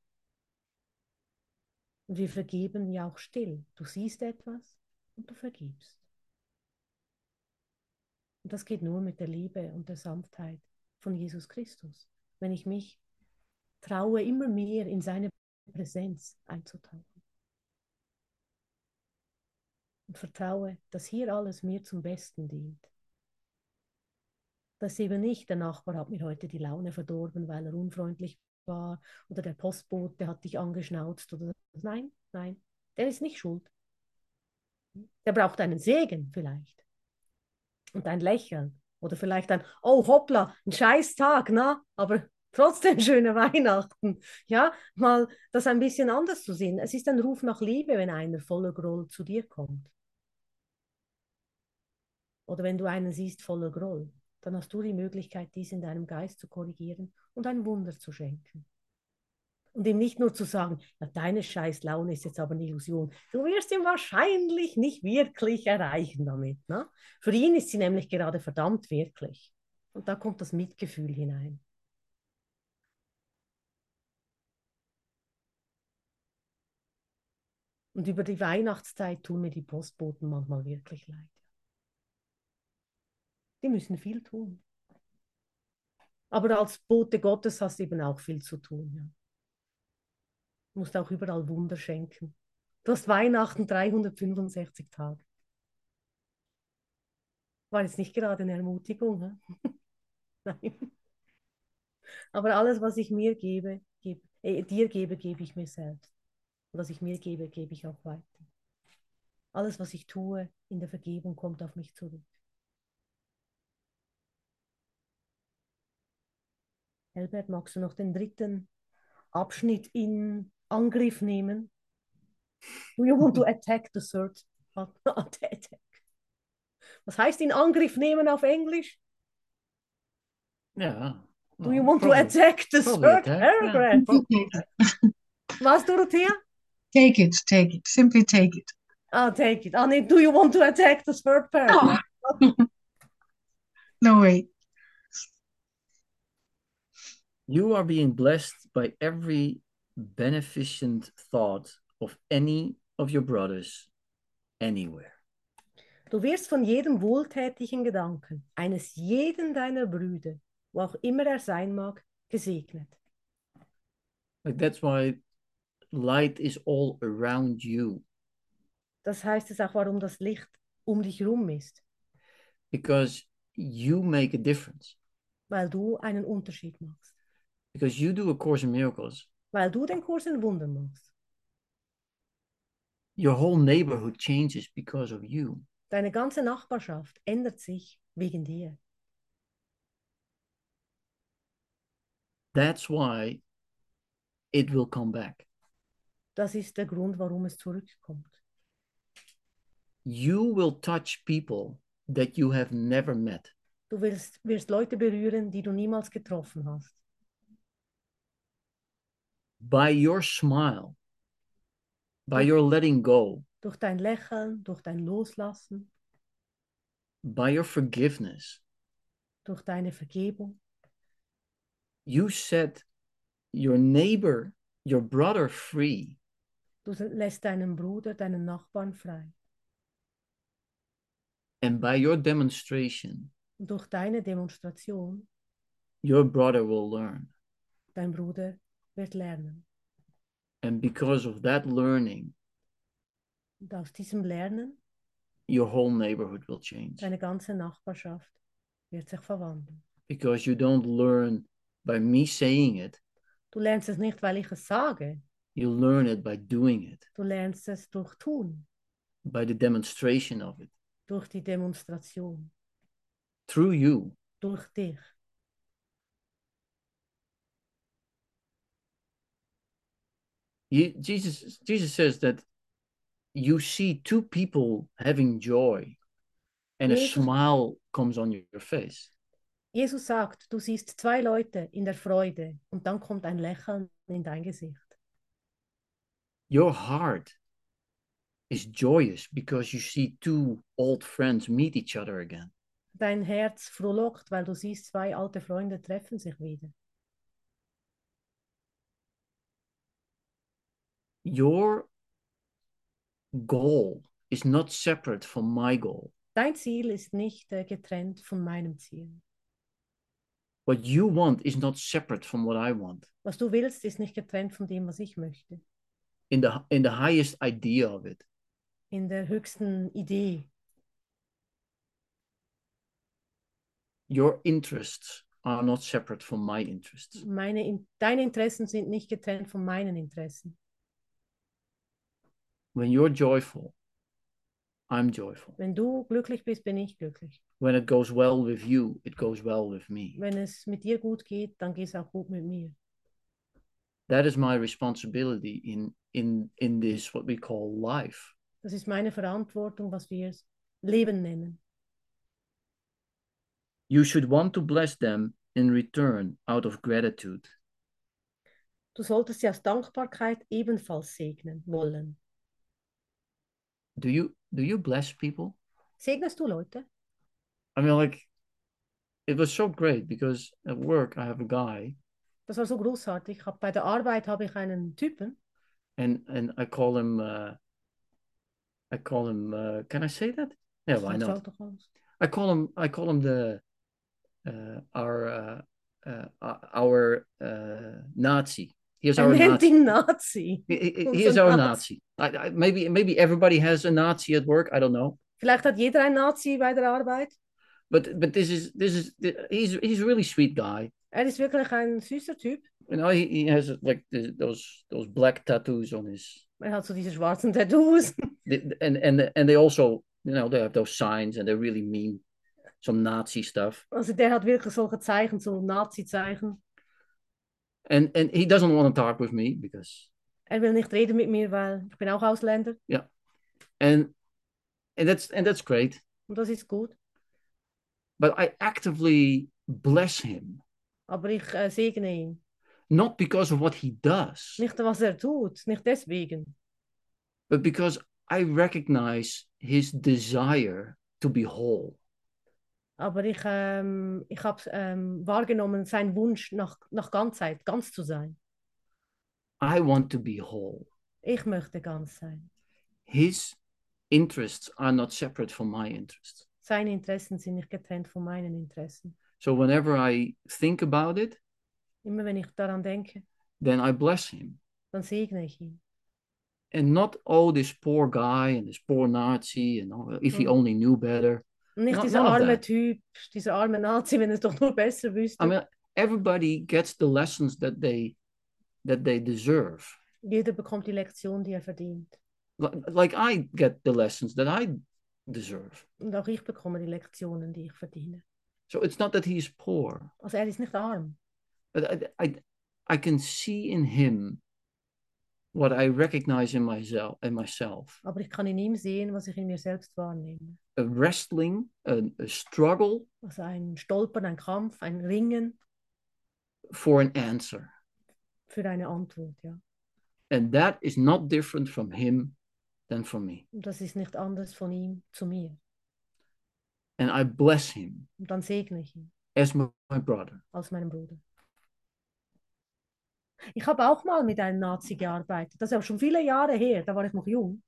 Und wir vergeben ja auch still. Du siehst etwas und du vergibst. Und das geht nur mit der Liebe und der Sanftheit von Jesus Christus. Wenn ich mich traue, immer mehr in seine Präsenz einzutauchen. Und vertraue, dass hier alles mir zum Besten dient. Dass eben nicht, der Nachbar hat mir heute die Laune verdorben, weil er unfreundlich war oder der Postbote hat dich angeschnauzt oder nein, nein, der ist nicht schuld. Der braucht einen Segen vielleicht und ein Lächeln oder vielleicht ein Oh hoppla, ein scheiß Tag, na, aber trotzdem schöne Weihnachten. Ja, mal das ein bisschen anders zu sehen. Es ist ein Ruf nach Liebe, wenn einer voller Groll zu dir kommt. Oder wenn du einen siehst voller Groll, dann hast du die Möglichkeit, dies in deinem Geist zu korrigieren und ein Wunder zu schenken. Und ihm nicht nur zu sagen, ja, deine scheiß Laune ist jetzt aber eine Illusion. Du wirst ihn wahrscheinlich nicht wirklich erreichen damit. Ne? Für ihn ist sie nämlich gerade verdammt wirklich. Und da kommt das Mitgefühl hinein. Und über die Weihnachtszeit tun mir die Postboten manchmal wirklich leid. Die müssen viel tun. Aber als Bote Gottes hast du eben auch viel zu tun. Ja. Du musst auch überall Wunder schenken. Du hast Weihnachten 365 Tage. War jetzt nicht gerade eine Ermutigung. Ne? Nein. Aber alles, was ich mir gebe, gebe äh, dir gebe, gebe ich mir selbst. Und was ich mir gebe, gebe ich auch weiter. Alles, was ich tue in der Vergebung, kommt auf mich zurück. Helbert, magst du noch den dritten Abschnitt in Angriff nehmen? Do you want to attack the third attack? Was heißt in Angriff nehmen auf Englisch? Ja. Do you want to attack the third paragraph? Yeah. Was, Dorothea? Take it, take it, simply take it. Ah, take it. Ah, nee, do you want to attack the third paragraph? No way. You are being blessed by every beneficent thought of any of your brothers anywhere. Du wirst von jedem wohltätigen Gedanken eines jeden deiner Brüder, wo auch immer er sein mag, gesegnet. Like that's why light is all around you Das heißt es auch, warum das Licht um dich rum ist, because you make a difference. weil du einen Unterschied machst, Because you do a course in miracles. weil du den Kurs in Wunder machst. Your whole neighborhood changes because of you. Deine ganze Nachbarschaft ändert sich wegen dir. That's why it will come back. Das ist der Grund, warum es zurückkommt. You will touch people that you have never met. Du willst, wirst Leute berühren, die du niemals getroffen hast. By your smile, by your letting go, Durch dein Lächeln, durch dein Loslassen, by your forgiveness, durch deine Vergebung. you set your neighbor, your brother free. Du lässt deinen Bruder, deinen Nachbarn frei. And by your demonstration, durch deine Demonstration, your brother will learn. dein Bruder wird lernen. And because of that learning, aus diesem Lernen, your whole neighborhood will change. deine ganze Nachbarschaft wird sich verwandeln. Because you don't learn by me saying it, Du lernst es nicht, weil ich es sage. you learn it by doing it, Du lernst es durch Tun, by the demonstration of it, durch die Demonstration, through you. durch dich. You, Jesus, Jesus says that you see two people having joy and a smile comes on your face. Jesus sagt, du siehst zwei Leute in der Freude und dann kommt ein Lächeln in dein Gesicht. Your heart is joyous because you see two old friends meet each other again. Dein Herz frohlockt, weil du siehst, zwei alte Freunde treffen sich wieder. Your goal is not separate from my goal. Dein Ziel ist nicht äh, getrennt von meinem Ziel. What you want is not separate from what I want. Was du willst, ist nicht getrennt von dem, was ich möchte. In the in the highest idea of it, In der höchsten Idee. your interests are not separate from my interests. Meine, in, deine Interessen sind nicht getrennt von meinen Interessen. When you're joyful, I'm joyful. Wenn du glücklich bist, bin ich glücklich. When it goes well with you, it goes well with me. Wenn es mit dir gut geht, dann geht es auch gut mit mir. That is my responsibility in in in this what we call life. Das ist meine Verantwortung, was wir Leben nennen. You should want to bless them in return out of gratitude. Du solltest sie aus Dankbarkeit ebenfalls segnen wollen. Do you do you bless people? Segnest du Leute? I mean, like, it was so great because at work I have a guy, Das war so großartig. Ich hab, bei der Arbeit habe ich einen Typen, and and I call him, uh, I call him. Uh, can I say that? Yeah, why not? schaut doch aus. I call him. I call him the, uh, our, uh, uh, our uh, Nazi. He is Er our Nazi. Nazi. He, he- he Unser is our Nazi. Nazi. I, I, maybe maybe everybody has a Nazi at work. I don't know. Vielleicht hat jeder einen Nazi bei der Arbeit. But but this is this is he's he's a really sweet guy. Er ist wirklich ein süßer Typ. You know, he, he has like the, those those black tattoos on his Er hat so diese schwarzen Tattoos. the- and and and they also you know they have those signs and they really mean some Nazi stuff. Also der hat wirklich solche Zeichen, so Nazi-Zeichen. And and he doesn't want to talk with me because Er will nicht reden mit mir, weil ich bin auch Ausländer. and and that's and that's great. Und das ist gut. But I actively bless him, Aber ich äh, segne ihn. not because of what he does, Nicht, was er tut. Nicht deswegen. but because I recognize his desire to be whole. Aber ich, ähm, ich habe ähm, wahrgenommen, seinen Wunsch nach, nach Ganzheit, ganz zu sein. I want to be whole. Ich möchte ganz sein. His interests are not separate from my interests. Seine Interessen sind nicht getrennt von meinen Interessen. So whenever I think about it, Immer wenn ich daran denke, then I bless him. dann segne ich ihn. And not, oh, this poor guy and this poor Nazi, and oh, if he Mm. only knew better. Nicht dieser arme. Typ, dieser arme Nazi, wenn es doch nur besser wüsste. I mean, everybody gets the lessons that they that they deserve. Jeder bekommt die Lektion, die er verdient. Li- Like I get the lessons that I deserve. Und auch ich bekomme die Lektionen, die ich verdiene. So it's not that he's poor, Also er ist nicht arm. but I, I, I can see in him what I recognize in myself. In myself, Aber ich kann in ihm sehen, was ich in mir selbst wahrnehme. a wrestling, a, a struggle Also ein Stolpern, ein Kampf, ein Ringen for an answer, für eine Antwort, ja. and that is not different from him than from me. Und das ist nicht anders von ihm zu mir. And I bless him Und dann segne ich ihn as my, brother. als meinen Bruder. Ich habe auch mal mit einem Nazi gearbeitet. Das ist aber schon viele Jahre her, da war ich noch jung.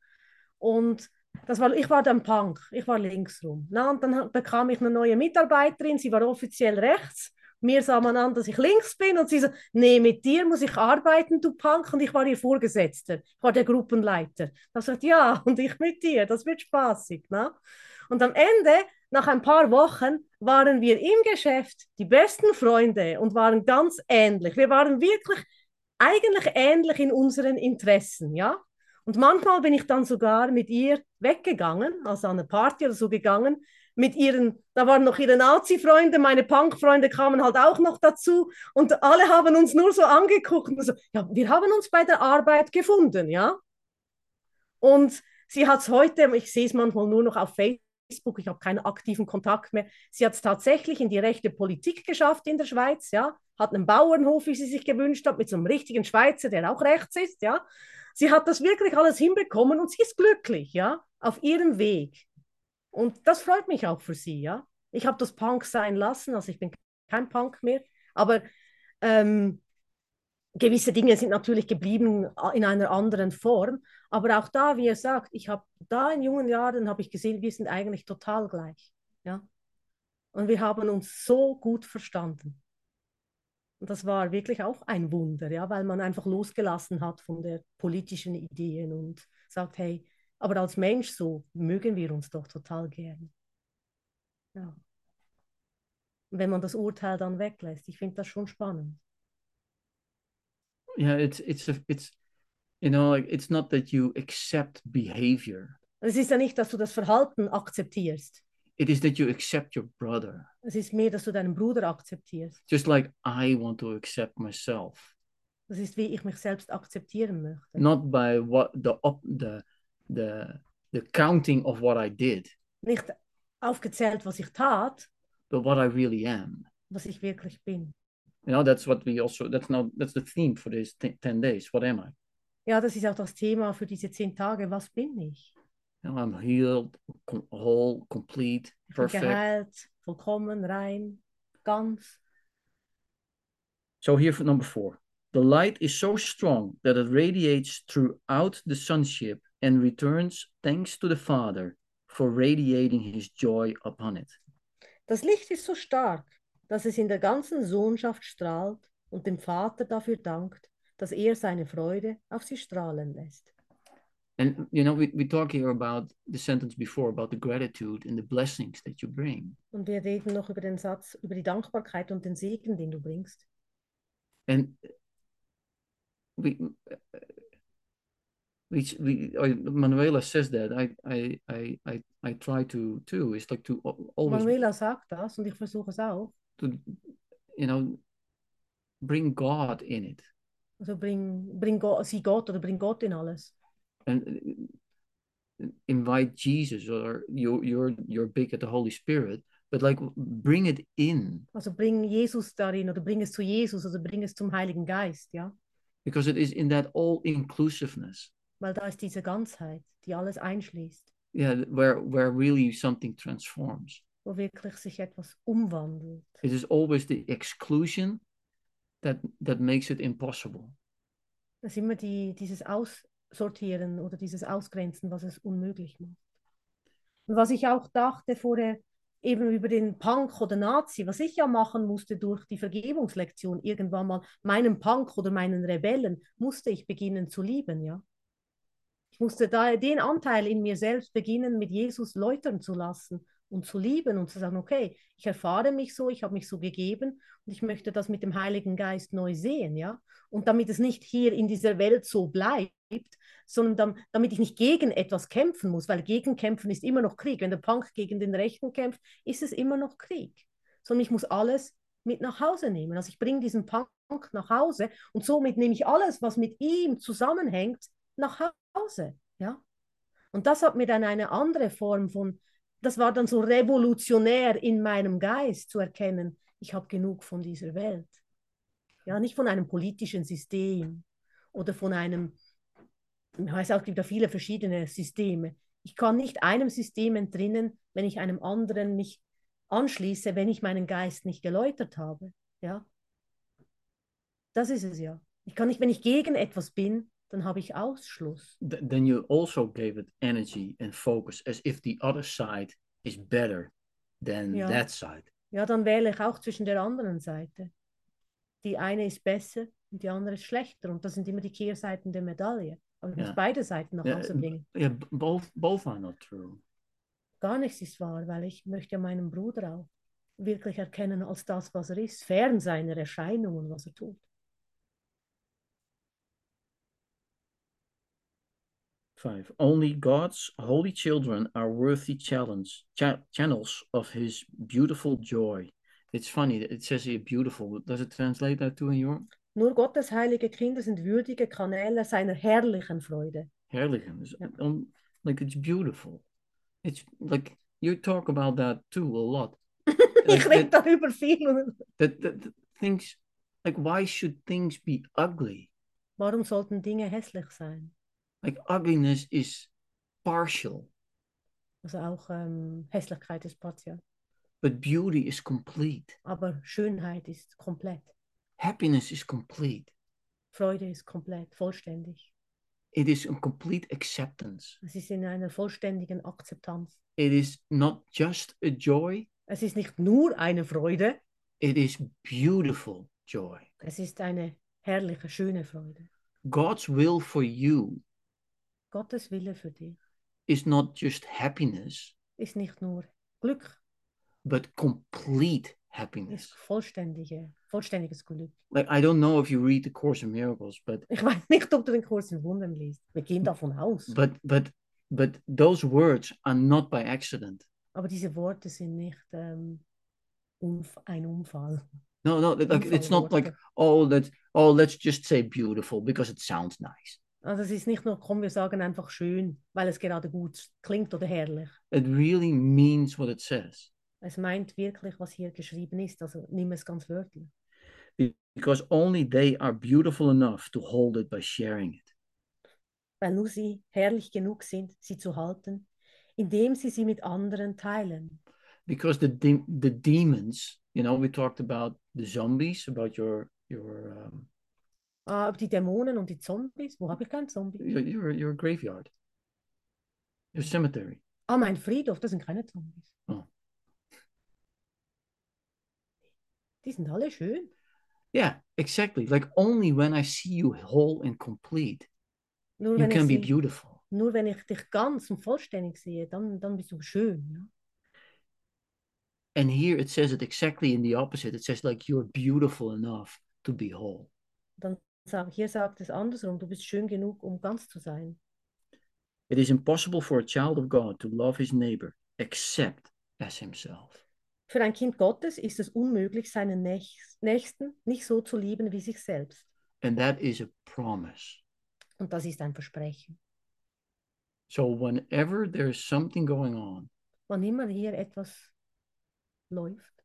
Und das war, ich war dann Punk, ich war linksrum. Na, und dann bekam ich eine neue Mitarbeiterin, sie war offiziell rechts. Mir sah man an, dass ich links bin und sie so, nee, mit dir muss ich arbeiten, du Punk. Und ich war ihr Vorgesetzter, ich war der Gruppenleiter. Da sagt ja, und ich mit dir, das wird spaßig. Na? Und am Ende, nach ein paar Wochen, waren wir im Geschäft die besten Freunde und waren ganz ähnlich. Wir waren wirklich eigentlich ähnlich in unseren Interessen, ja. Und manchmal bin ich dann sogar mit ihr weggegangen, also an eine Party oder so gegangen, mit ihren, da waren noch ihre Nazi-Freunde, meine Punk-Freunde kamen halt auch noch dazu und alle haben uns nur so angeguckt und so, ja, wir haben uns bei der Arbeit gefunden, ja. Und sie hat es heute, ich sehe es manchmal nur noch auf Facebook, ich habe keinen aktiven Kontakt mehr. Sie hat es tatsächlich in die rechte Politik geschafft in der Schweiz, ja. Hat einen Bauernhof, wie sie sich gewünscht hat, mit so einem richtigen Schweizer, der auch rechts ist, ja. Sie hat das wirklich alles hinbekommen und sie ist glücklich, ja, auf ihrem Weg. Und das freut mich auch für sie, ja. Ich habe das Punk sein lassen, also ich bin kein Punk mehr, aber ähm, gewisse Dinge sind natürlich geblieben in einer anderen Form. Aber auch da, wie er sagt, ich habe da in jungen Jahren habe ich gesehen, wir sind eigentlich total gleich, ja. Und wir haben uns so gut verstanden. Und das war wirklich auch ein Wunder, ja, weil man einfach losgelassen hat von der politischen Ideen und sagt, hey, aber als Mensch so mögen wir uns doch total gern. Ja. Wenn man das Urteil dann weglässt, ich finde das schon spannend. Yeah, it's it's it's you know like it's not that you accept behavior. Es ist ja nicht, dass du das Verhalten akzeptierst. It is that you accept your brother. Es ist mehr, dass du deinen Bruder akzeptierst. Just like I want to accept myself. Das ist, wie ich mich selbst akzeptieren möchte. Not by what the the the the counting of what I did, Nicht aufgezählt, was ich tat, but what I really am. was ich wirklich bin. You know, that's what we also that's now that's the theme for these ten days. What am I? Ja, das ist auch das Thema für diese zehn Tage. Was bin ich? I'm healed, whole, complete, Ich bin perfect. geheilt, vollkommen, rein, ganz. So here for number four. The light is so strong that it radiates throughout the sonship and returns thanks to the Father for radiating his joy upon it. Das Licht ist so stark, dass es in der ganzen Sohnschaft strahlt und dem Vater dafür dankt, dass er seine Freude auf sie strahlen lässt. And you know, we, we talk here about the sentence before about the gratitude and the blessings that you bring. Und wir reden noch über den Satz, über die Dankbarkeit und den Segen, den du bringst. And we we, we I, Manuela says that I, I I I I try to too. It's like to al- always Manuela sagt das und ich versuche es auch. to you know bring God in it. Also bring, bring Gott, sieh Gott oder bring Gott in alles. and uh, invite Jesus or you're you're you're big at the Holy Spirit, but like bring it in Also bring Jesus darin oder bring es zu Jesus oder bring es zum Heiligen Geist, ja. because it is in that all inclusiveness, Weil da ist diese Ganzheit, die alles einschließt, yeah, where where really something transforms. wo wirklich sich etwas umwandelt. It is always the exclusion that that makes it impossible. Das ist immer die, dieses Aussortieren oder dieses Ausgrenzen, was es unmöglich macht. Und was ich auch dachte vorher, eben über den Punk oder Nazi, was ich ja machen musste durch die Vergebungslektion irgendwann mal, meinen Punk oder meinen Rebellen, musste ich beginnen zu lieben, ja. Ich musste da den Anteil in mir selbst beginnen, mit Jesus läutern zu lassen und zu lieben und zu sagen, okay, ich erfahre mich so, ich habe mich so gegeben und ich möchte das mit dem Heiligen Geist neu sehen, ja. Und damit es nicht hier in dieser Welt so bleibt, sondern dam- damit ich nicht gegen etwas kämpfen muss, weil gegen kämpfen ist immer noch Krieg. Wenn der Punk gegen den Rechten kämpft, ist es immer noch Krieg. Sondern ich muss alles mit nach Hause nehmen. Also ich bringe diesen Punk nach Hause und somit nehme ich alles, was mit ihm zusammenhängt, nach Hause, ja. Und das hat mir dann eine andere Form von, das war dann so revolutionär in meinem Geist zu erkennen, ich habe genug von dieser Welt. Ja, nicht von einem politischen System oder von einem, ich weiß auch, es gibt ja viele verschiedene Systeme. Ich kann nicht einem System entrinnen, wenn ich einem anderen mich anschließe, wenn ich meinen Geist nicht geläutert habe. Ja, das ist es ja. Ich kann nicht, wenn ich gegen etwas bin, dann habe ich Ausschluss. Th- then you also gave it energy and focus as if the other side is better than Ja. that side. Ja, dann wähle ich auch zwischen der anderen Seite. Die eine ist besser und die andere ist schlechter. Und das sind immer die Kehrseiten der Medaille. Aber ich Ja. muss beide Seiten nach Ja, Hause bringen. Yeah, b- both both are not true. Gar nichts ist wahr, weil ich möchte ja meinen Bruder auch wirklich erkennen als das, was er ist, fern seiner Erscheinungen, was er tut. Five. Only God's holy children are worthy challenge cha- channels of His beautiful joy. It's funny that it says here beautiful. Does it translate that too in your Nur Gottes heilige Kinder sind würdige Kanäle seiner herrlichen Freude. Herrlichen? It's, Ja. um, like it's beautiful. It's like you talk about that too a lot. ich Like rede that, darüber viel. that, that, that things like why should things be ugly? Warum sollten Dinge hässlich sein? Like ugliness is partial, Also auch ähm, Hässlichkeit ist partiell. but beauty is complete. Aber Schönheit ist komplett. Happiness is complete. Freude ist komplett, vollständig. It is a complete acceptance. Es ist in einer vollständigen Akzeptanz. It is not just a joy, Es ist nicht nur eine Freude, it is beautiful joy. es ist eine herrliche, schöne Freude. God's will for you Gottes Wille für dich is not just happiness, ist nicht nur Glück, but complete ist happiness. vollständige, vollständiges Glück. Like, I don't know if you read the Course in Miracles, but Ich weiß nicht, ob du den Kurs in Wundern liest. Wir gehen davon aus. but but but those words are not by accident. Aber diese Worte sind nicht ähm, Unf ein Unfall. No, no, like it's not like oh let's oh let's just say beautiful because it sounds nice. Also es ist nicht nur, komm, wir sagen einfach schön, weil es gerade gut klingt oder herrlich. It really means what it says. Es meint wirklich, was hier geschrieben ist, also nimm es ganz wörtlich. Because only they are beautiful enough to hold it by sharing it. Weil nur sie herrlich genug sind, sie zu halten, indem sie sie mit anderen teilen. Because the de- the demons, you know, we talked about the zombies, about your your um, Aber die Dämonen und die Zombies, wo habe ich keinen Zombie? your, your your graveyard, your cemetery. Ah, mein Friedhof, das sind keine Zombies. Oh. Die sind alle schön. Yeah, exactly. Like only when I see you whole and complete, Nur you can be sie, beautiful. nur wenn ich dich ganz und vollständig sehe, dann, dann bist du schön. Ja? And here it says it exactly in the opposite. It says like you're beautiful enough to be whole. Dann hier sagt es andersrum, du bist schön genug, um ganz zu sein. It is impossible for a child of God to love his neighbor except as himself. Für ein Kind Gottes ist es unmöglich, seinen Nächs- Nächsten nicht so zu lieben wie sich selbst. And that is a promise. Und das ist ein Versprechen. So whenever there's something going on, Wann immer hier etwas läuft,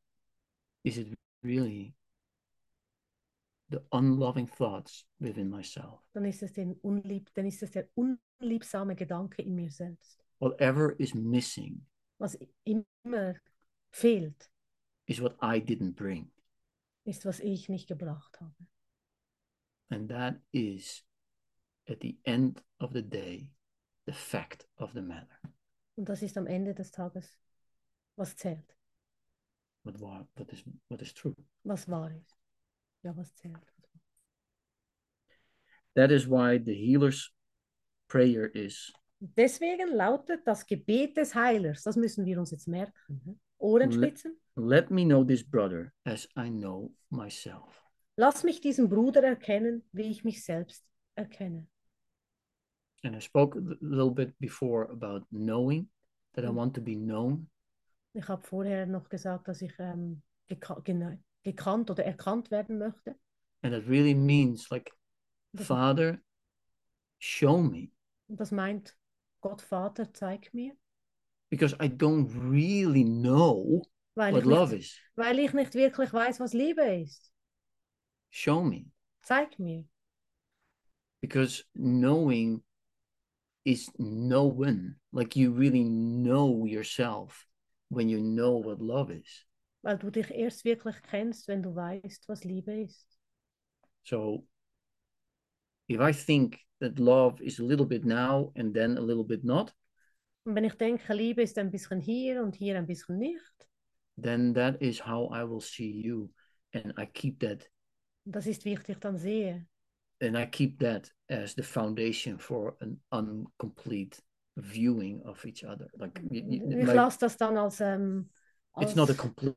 is it really the unloving thoughts within myself? dann ist es, den unlieb, dann ist es der unliebsame Gedanke in mir selbst. Whatever is missing Was immer fehlt, is what I didn't bring. ist, was ich nicht gebracht habe. And that is, at the end of the day, the fact of the matter. Und das ist am Ende des Tages, was zählt, What, what, is, what is true. was wahr ist. Ja, was zählt. That is why the healer's prayer is Deswegen lautet das Gebet des Heilers, das müssen wir uns jetzt merken. Ohrenspitzen. Let me know this brother as I know myself. Lass mich diesen Bruder erkennen, wie ich mich selbst erkenne. And I spoke a little bit before about knowing, that I Mm. want to be known. Ich habe vorher noch gesagt, dass ich ähm, gekannt oder erkannt werden möchte. And it really means like, Das, Father, show me. das meint, Gott Vater, zeig mir, Because I don't really know weil what ich, love nicht, is. weil ich nicht wirklich weiß, was Liebe ist. Show me. Zeig mir. Because knowing is knowing. Like you really know yourself when you know what love is. Weil du dich erst wirklich kennst, wenn du weißt, was Liebe ist. So if I think that love is a little bit now and then a little bit not, Und wenn ich denke, Liebe ist ein bisschen hier und hier ein bisschen nicht, then that is how I will see you. And I keep that das ist wie ich dich dann sehe. and I keep that as the foundation for an incomplete viewing of each other. Like, Ich like, lasse das dann als, ähm, als, it's not a complete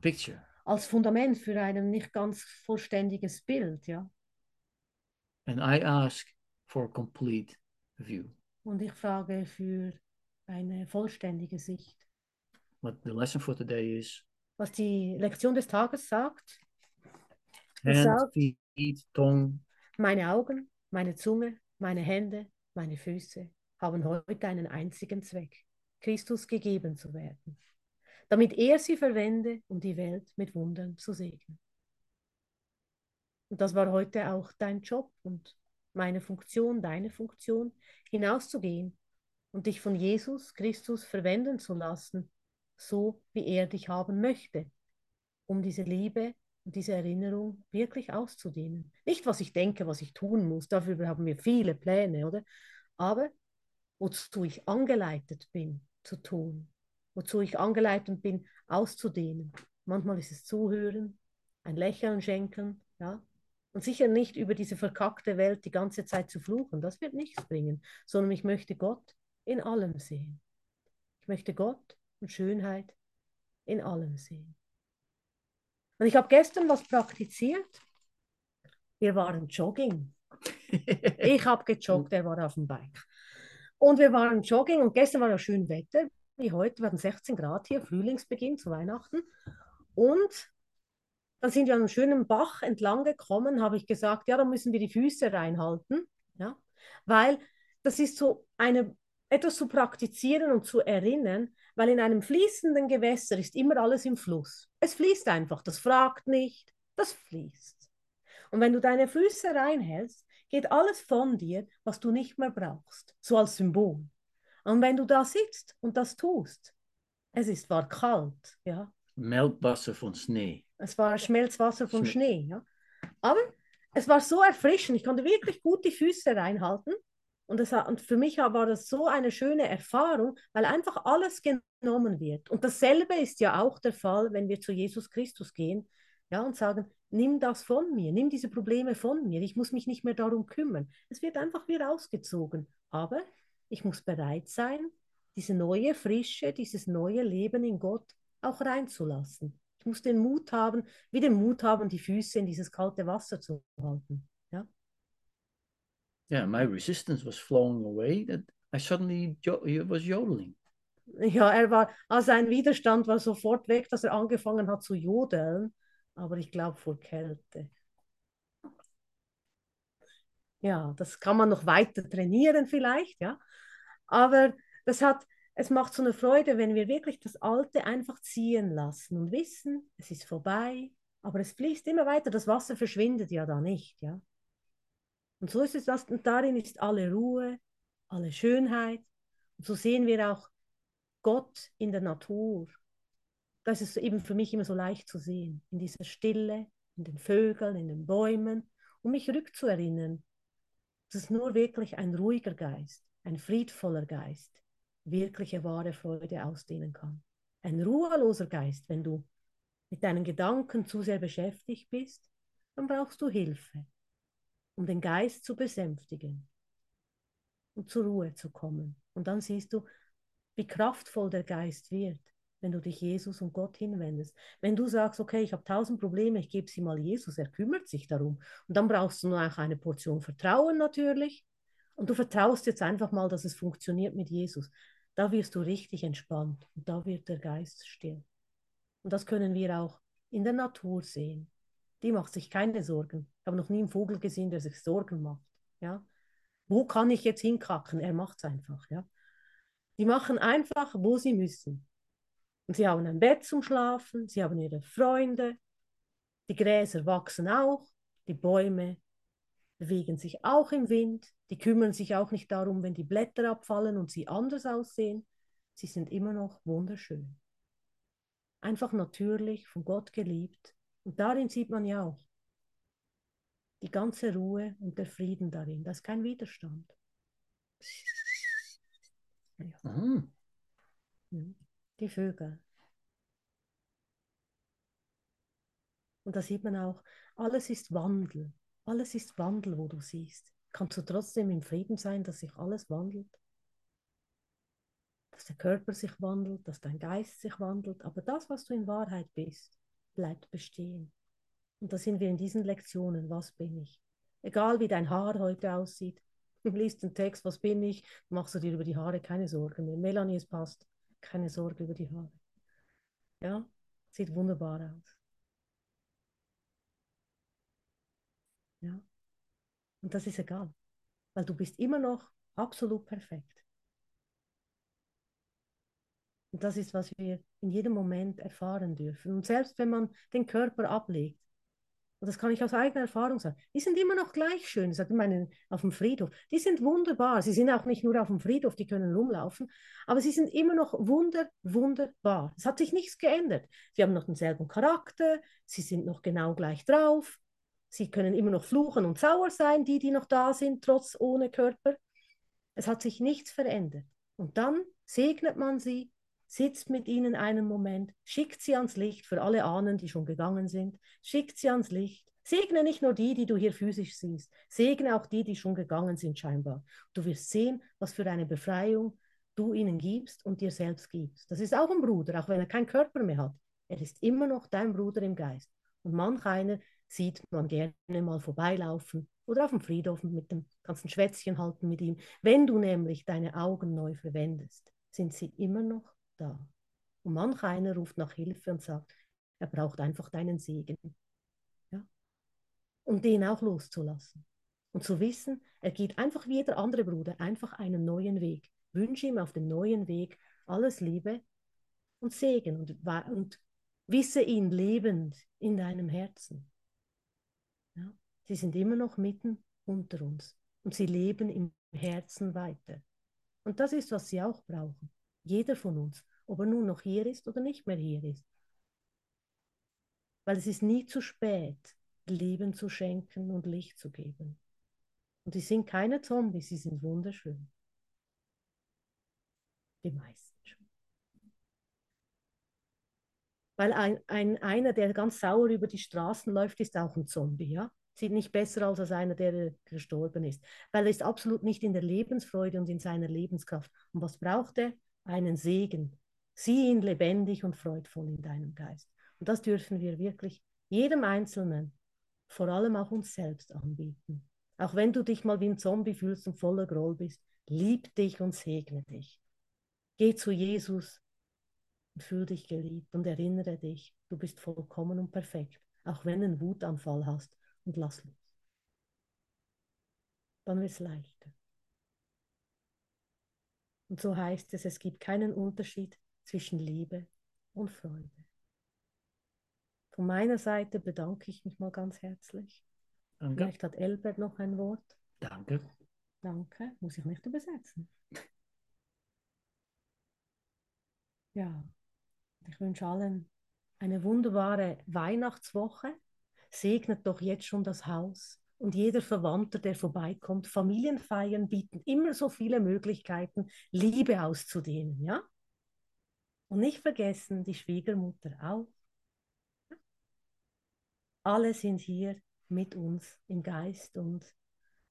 picture. als Fundament für ein nicht ganz vollständiges Bild, ja. And I ask for a complete view. Und ich frage für eine vollständige Sicht. What the lesson for today is Was die Lektion des Tages sagt, Es hands, sagt- feet, tongue, meine Augen, meine Zunge, meine Hände, meine Füße haben heute einen einzigen Zweck, Christus gegeben zu werden, damit er sie verwende, um die Welt mit Wundern zu segnen. Und das war heute auch dein Job und meine Funktion, deine Funktion, hinauszugehen und dich von Jesus Christus verwenden zu lassen, so wie er dich haben möchte, um diese Liebe und diese Erinnerung wirklich auszudehnen. Nicht, was ich denke, was ich tun muss, dafür haben wir viele Pläne, oder? Aber wozu ich angeleitet bin zu tun, wozu ich angeleitet bin auszudehnen. Manchmal ist es Zuhören, ein Lächeln schenken, ja. Und sicher nicht über diese verkackte Welt die ganze Zeit zu fluchen, das wird nichts bringen, sondern ich möchte Gott in allem sehen. Ich möchte Gott und Schönheit in allem sehen. Und ich habe gestern was praktiziert. Wir waren jogging. Ich habe gejoggt, er war auf dem Bike. Und wir waren jogging und gestern war ja schön Wetter, wie heute. Wir hatten 16 Grad hier, Frühlingsbeginn zu Weihnachten. Und dann sind wir an einem schönen Bach entlang gekommen, habe ich gesagt, ja, da müssen wir die Füße reinhalten, ja, weil das ist so eine etwas zu praktizieren und zu erinnern, weil in einem fließenden Gewässer ist immer alles im Fluss. Es fließt einfach, das fragt nicht, das fließt. Und wenn du deine Füße reinhältst, geht alles von dir, was du nicht mehr brauchst, so als Symbol. Und wenn du da sitzt und das tust, es ist zwar kalt, ja. Melkwasser von Schnee. Es war Schmelzwasser von Schnee. Schnee, ja. Aber es war so erfrischend. Ich konnte wirklich gut die Füße reinhalten. Und, das, und für mich war das so eine schöne Erfahrung, weil einfach alles genommen wird. Und dasselbe ist ja auch der Fall, wenn wir zu Jesus Christus gehen ja, und sagen, nimm das von mir, nimm diese Probleme von mir, ich muss mich nicht mehr darum kümmern. Es wird einfach wieder ausgezogen. Aber ich muss bereit sein, diese neue Frische, dieses neue Leben in Gott auch reinzulassen. Ich muss den Mut haben, wie den Mut haben, die Füße in dieses kalte Wasser zu halten. Ja? Yeah, my resistance was flowing away. That I suddenly was yodeling. Ja, er war, also sein Widerstand war sofort weg, dass er angefangen hat zu jodeln, aber ich glaube vor Kälte. Ja, das kann man noch weiter trainieren vielleicht, ja. Aber das hat, es macht so eine Freude, wenn wir wirklich das Alte einfach ziehen lassen und wissen, es ist vorbei, aber es fließt immer weiter, das Wasser verschwindet ja da nicht, ja. Und so ist es, das, und darin ist alle Ruhe, alle Schönheit. Und so sehen wir auch Gott in der Natur. Das ist eben für mich immer so leicht zu sehen, in dieser Stille, in den Vögeln, in den Bäumen, um mich rückzuerinnern, dass nur wirklich ein ruhiger Geist, ein friedvoller Geist, wirkliche wahre Freude ausdehnen kann. Ein ruheloser Geist, wenn du mit deinen Gedanken zu sehr beschäftigt bist, dann brauchst du Hilfe um den Geist zu besänftigen und zur Ruhe zu kommen. Und dann siehst du, wie kraftvoll der Geist wird, wenn du dich Jesus und Gott hinwendest. Wenn du sagst, okay, ich habe tausend Probleme, ich gebe sie mal Jesus, er kümmert sich darum. Und dann brauchst du nur auch eine Portion Vertrauen natürlich. Und du vertraust jetzt einfach mal, dass es funktioniert mit Jesus. Da wirst du richtig entspannt und da wird der Geist still. Und das können wir auch in der Natur sehen. Die macht sich keine Sorgen habe noch nie einen Vogel gesehen, der sich Sorgen macht. Ja? Wo kann ich jetzt hinkacken? Er macht es einfach. Ja? Die machen einfach, wo sie müssen. Und sie haben ein Bett zum Schlafen, sie haben ihre Freunde, die Gräser wachsen auch, die Bäume bewegen sich auch im Wind, die kümmern sich auch nicht darum, wenn die Blätter abfallen und sie anders aussehen. Sie sind immer noch wunderschön. Einfach natürlich, von Gott geliebt. Und darin sieht man ja auch, die ganze Ruhe und der Frieden darin. Das ist kein Widerstand. Ja. Mhm. Die Vögel. Und da sieht man auch, alles ist Wandel. Alles ist Wandel, wo du siehst. Kannst du trotzdem im Frieden sein, dass sich alles wandelt? Dass der Körper sich wandelt, dass dein Geist sich wandelt. Aber das, was du in Wahrheit bist, bleibt bestehen. Und da sind wir in diesen Lektionen, was bin ich? Egal wie dein Haar heute aussieht, liest den Text, was bin ich, machst du dir über die Haare keine Sorgen mehr. Melanie, es passt, keine Sorge über die Haare. Ja, sieht wunderbar aus. Ja, und das ist egal, weil du bist immer noch absolut perfekt. Und das ist, was wir in jedem Moment erfahren dürfen. Und selbst wenn man den Körper ablegt, und das kann ich aus eigener Erfahrung sagen, die sind immer noch gleich schön, ich meine, auf dem Friedhof. Die sind wunderbar. Sie sind auch nicht nur auf dem Friedhof, die können rumlaufen, aber sie sind immer noch wunder, wunderbar. Es hat sich nichts geändert. Sie haben noch denselben Charakter, sie sind noch genau gleich drauf, sie können immer noch fluchen und sauer sein, die, die noch da sind, trotz ohne Körper. Es hat sich nichts verändert. Und dann segnet man sie sitzt mit ihnen einen Moment, schickt sie ans Licht für alle Ahnen, die schon gegangen sind, schickt sie ans Licht. Segne nicht nur die, die du hier physisch siehst, segne auch die, die schon gegangen sind scheinbar. Du wirst sehen, was für eine Befreiung du ihnen gibst und dir selbst gibst. Das ist auch ein Bruder, auch wenn er keinen Körper mehr hat. Er ist immer noch dein Bruder im Geist. Und manch einer sieht man gerne mal vorbeilaufen oder auf dem Friedhof mit dem ganzen Schwätzchen halten mit ihm. Wenn du nämlich deine Augen neu verwendest, sind sie immer noch da. Und manch einer ruft nach Hilfe und sagt, er braucht einfach deinen Segen. Ja? Und den auch loszulassen. Und zu wissen, er geht einfach wie jeder andere Bruder einfach einen neuen Weg. wünsche ihm auf dem neuen Weg alles Liebe und Segen und, und wisse ihn lebend in deinem Herzen. Ja? Sie sind immer noch mitten unter uns und sie leben im Herzen weiter. Und das ist, was sie auch brauchen. Jeder von uns, ob er nun noch hier ist oder nicht mehr hier ist. Weil es ist nie zu spät, Leben zu schenken und Licht zu geben. Und die sind keine Zombies, sie sind wunderschön. Die meisten schon. Weil ein, ein, einer, der ganz sauer über die Straßen läuft, ist auch ein Zombie, ja? Sieht nicht besser aus als einer, der gestorben ist. Weil er ist absolut nicht in der Lebensfreude und in seiner Lebenskraft. Und was braucht er? Einen Segen. Sieh ihn lebendig und freudvoll in deinem Geist. Und das dürfen wir wirklich jedem Einzelnen, vor allem auch uns selbst anbieten. Auch wenn du dich mal wie ein Zombie fühlst und voller Groll bist, lieb dich und segne dich. Geh zu Jesus und fühl dich geliebt und erinnere dich, du bist vollkommen und perfekt, auch wenn du einen Wutanfall hast und lass los. Dann wird es leichter. Und so heißt es, es gibt keinen Unterschied zwischen Liebe und Freude. Von meiner Seite bedanke ich mich mal ganz herzlich. Danke. Vielleicht hat Elbert noch ein Wort. Danke. Danke. Muss ich nicht übersetzen. Ja, ich wünsche allen eine wunderbare Weihnachtswoche. Segnet doch jetzt schon das Haus und jeder Verwandter, der vorbeikommt. Familienfeiern bieten immer so viele Möglichkeiten, Liebe auszudehnen, ja? Und nicht vergessen, die Schwiegermutter auch alle sind hier mit uns im Geist. Und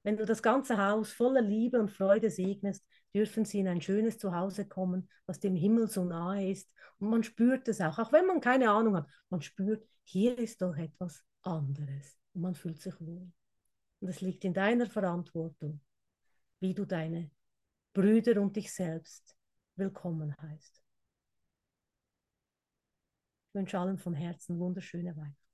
wenn du das ganze Haus voller Liebe und Freude segnest, dürfen sie in ein schönes Zuhause kommen, was dem Himmel so nahe ist. Und man spürt es auch, auch wenn man keine Ahnung hat. Man spürt, hier ist doch etwas anderes. Und man fühlt sich wohl. Und es liegt in deiner Verantwortung, wie du deine Brüder und dich selbst willkommen heißt. Ich wünsche allen von Herzen wunderschöne Weihnachten.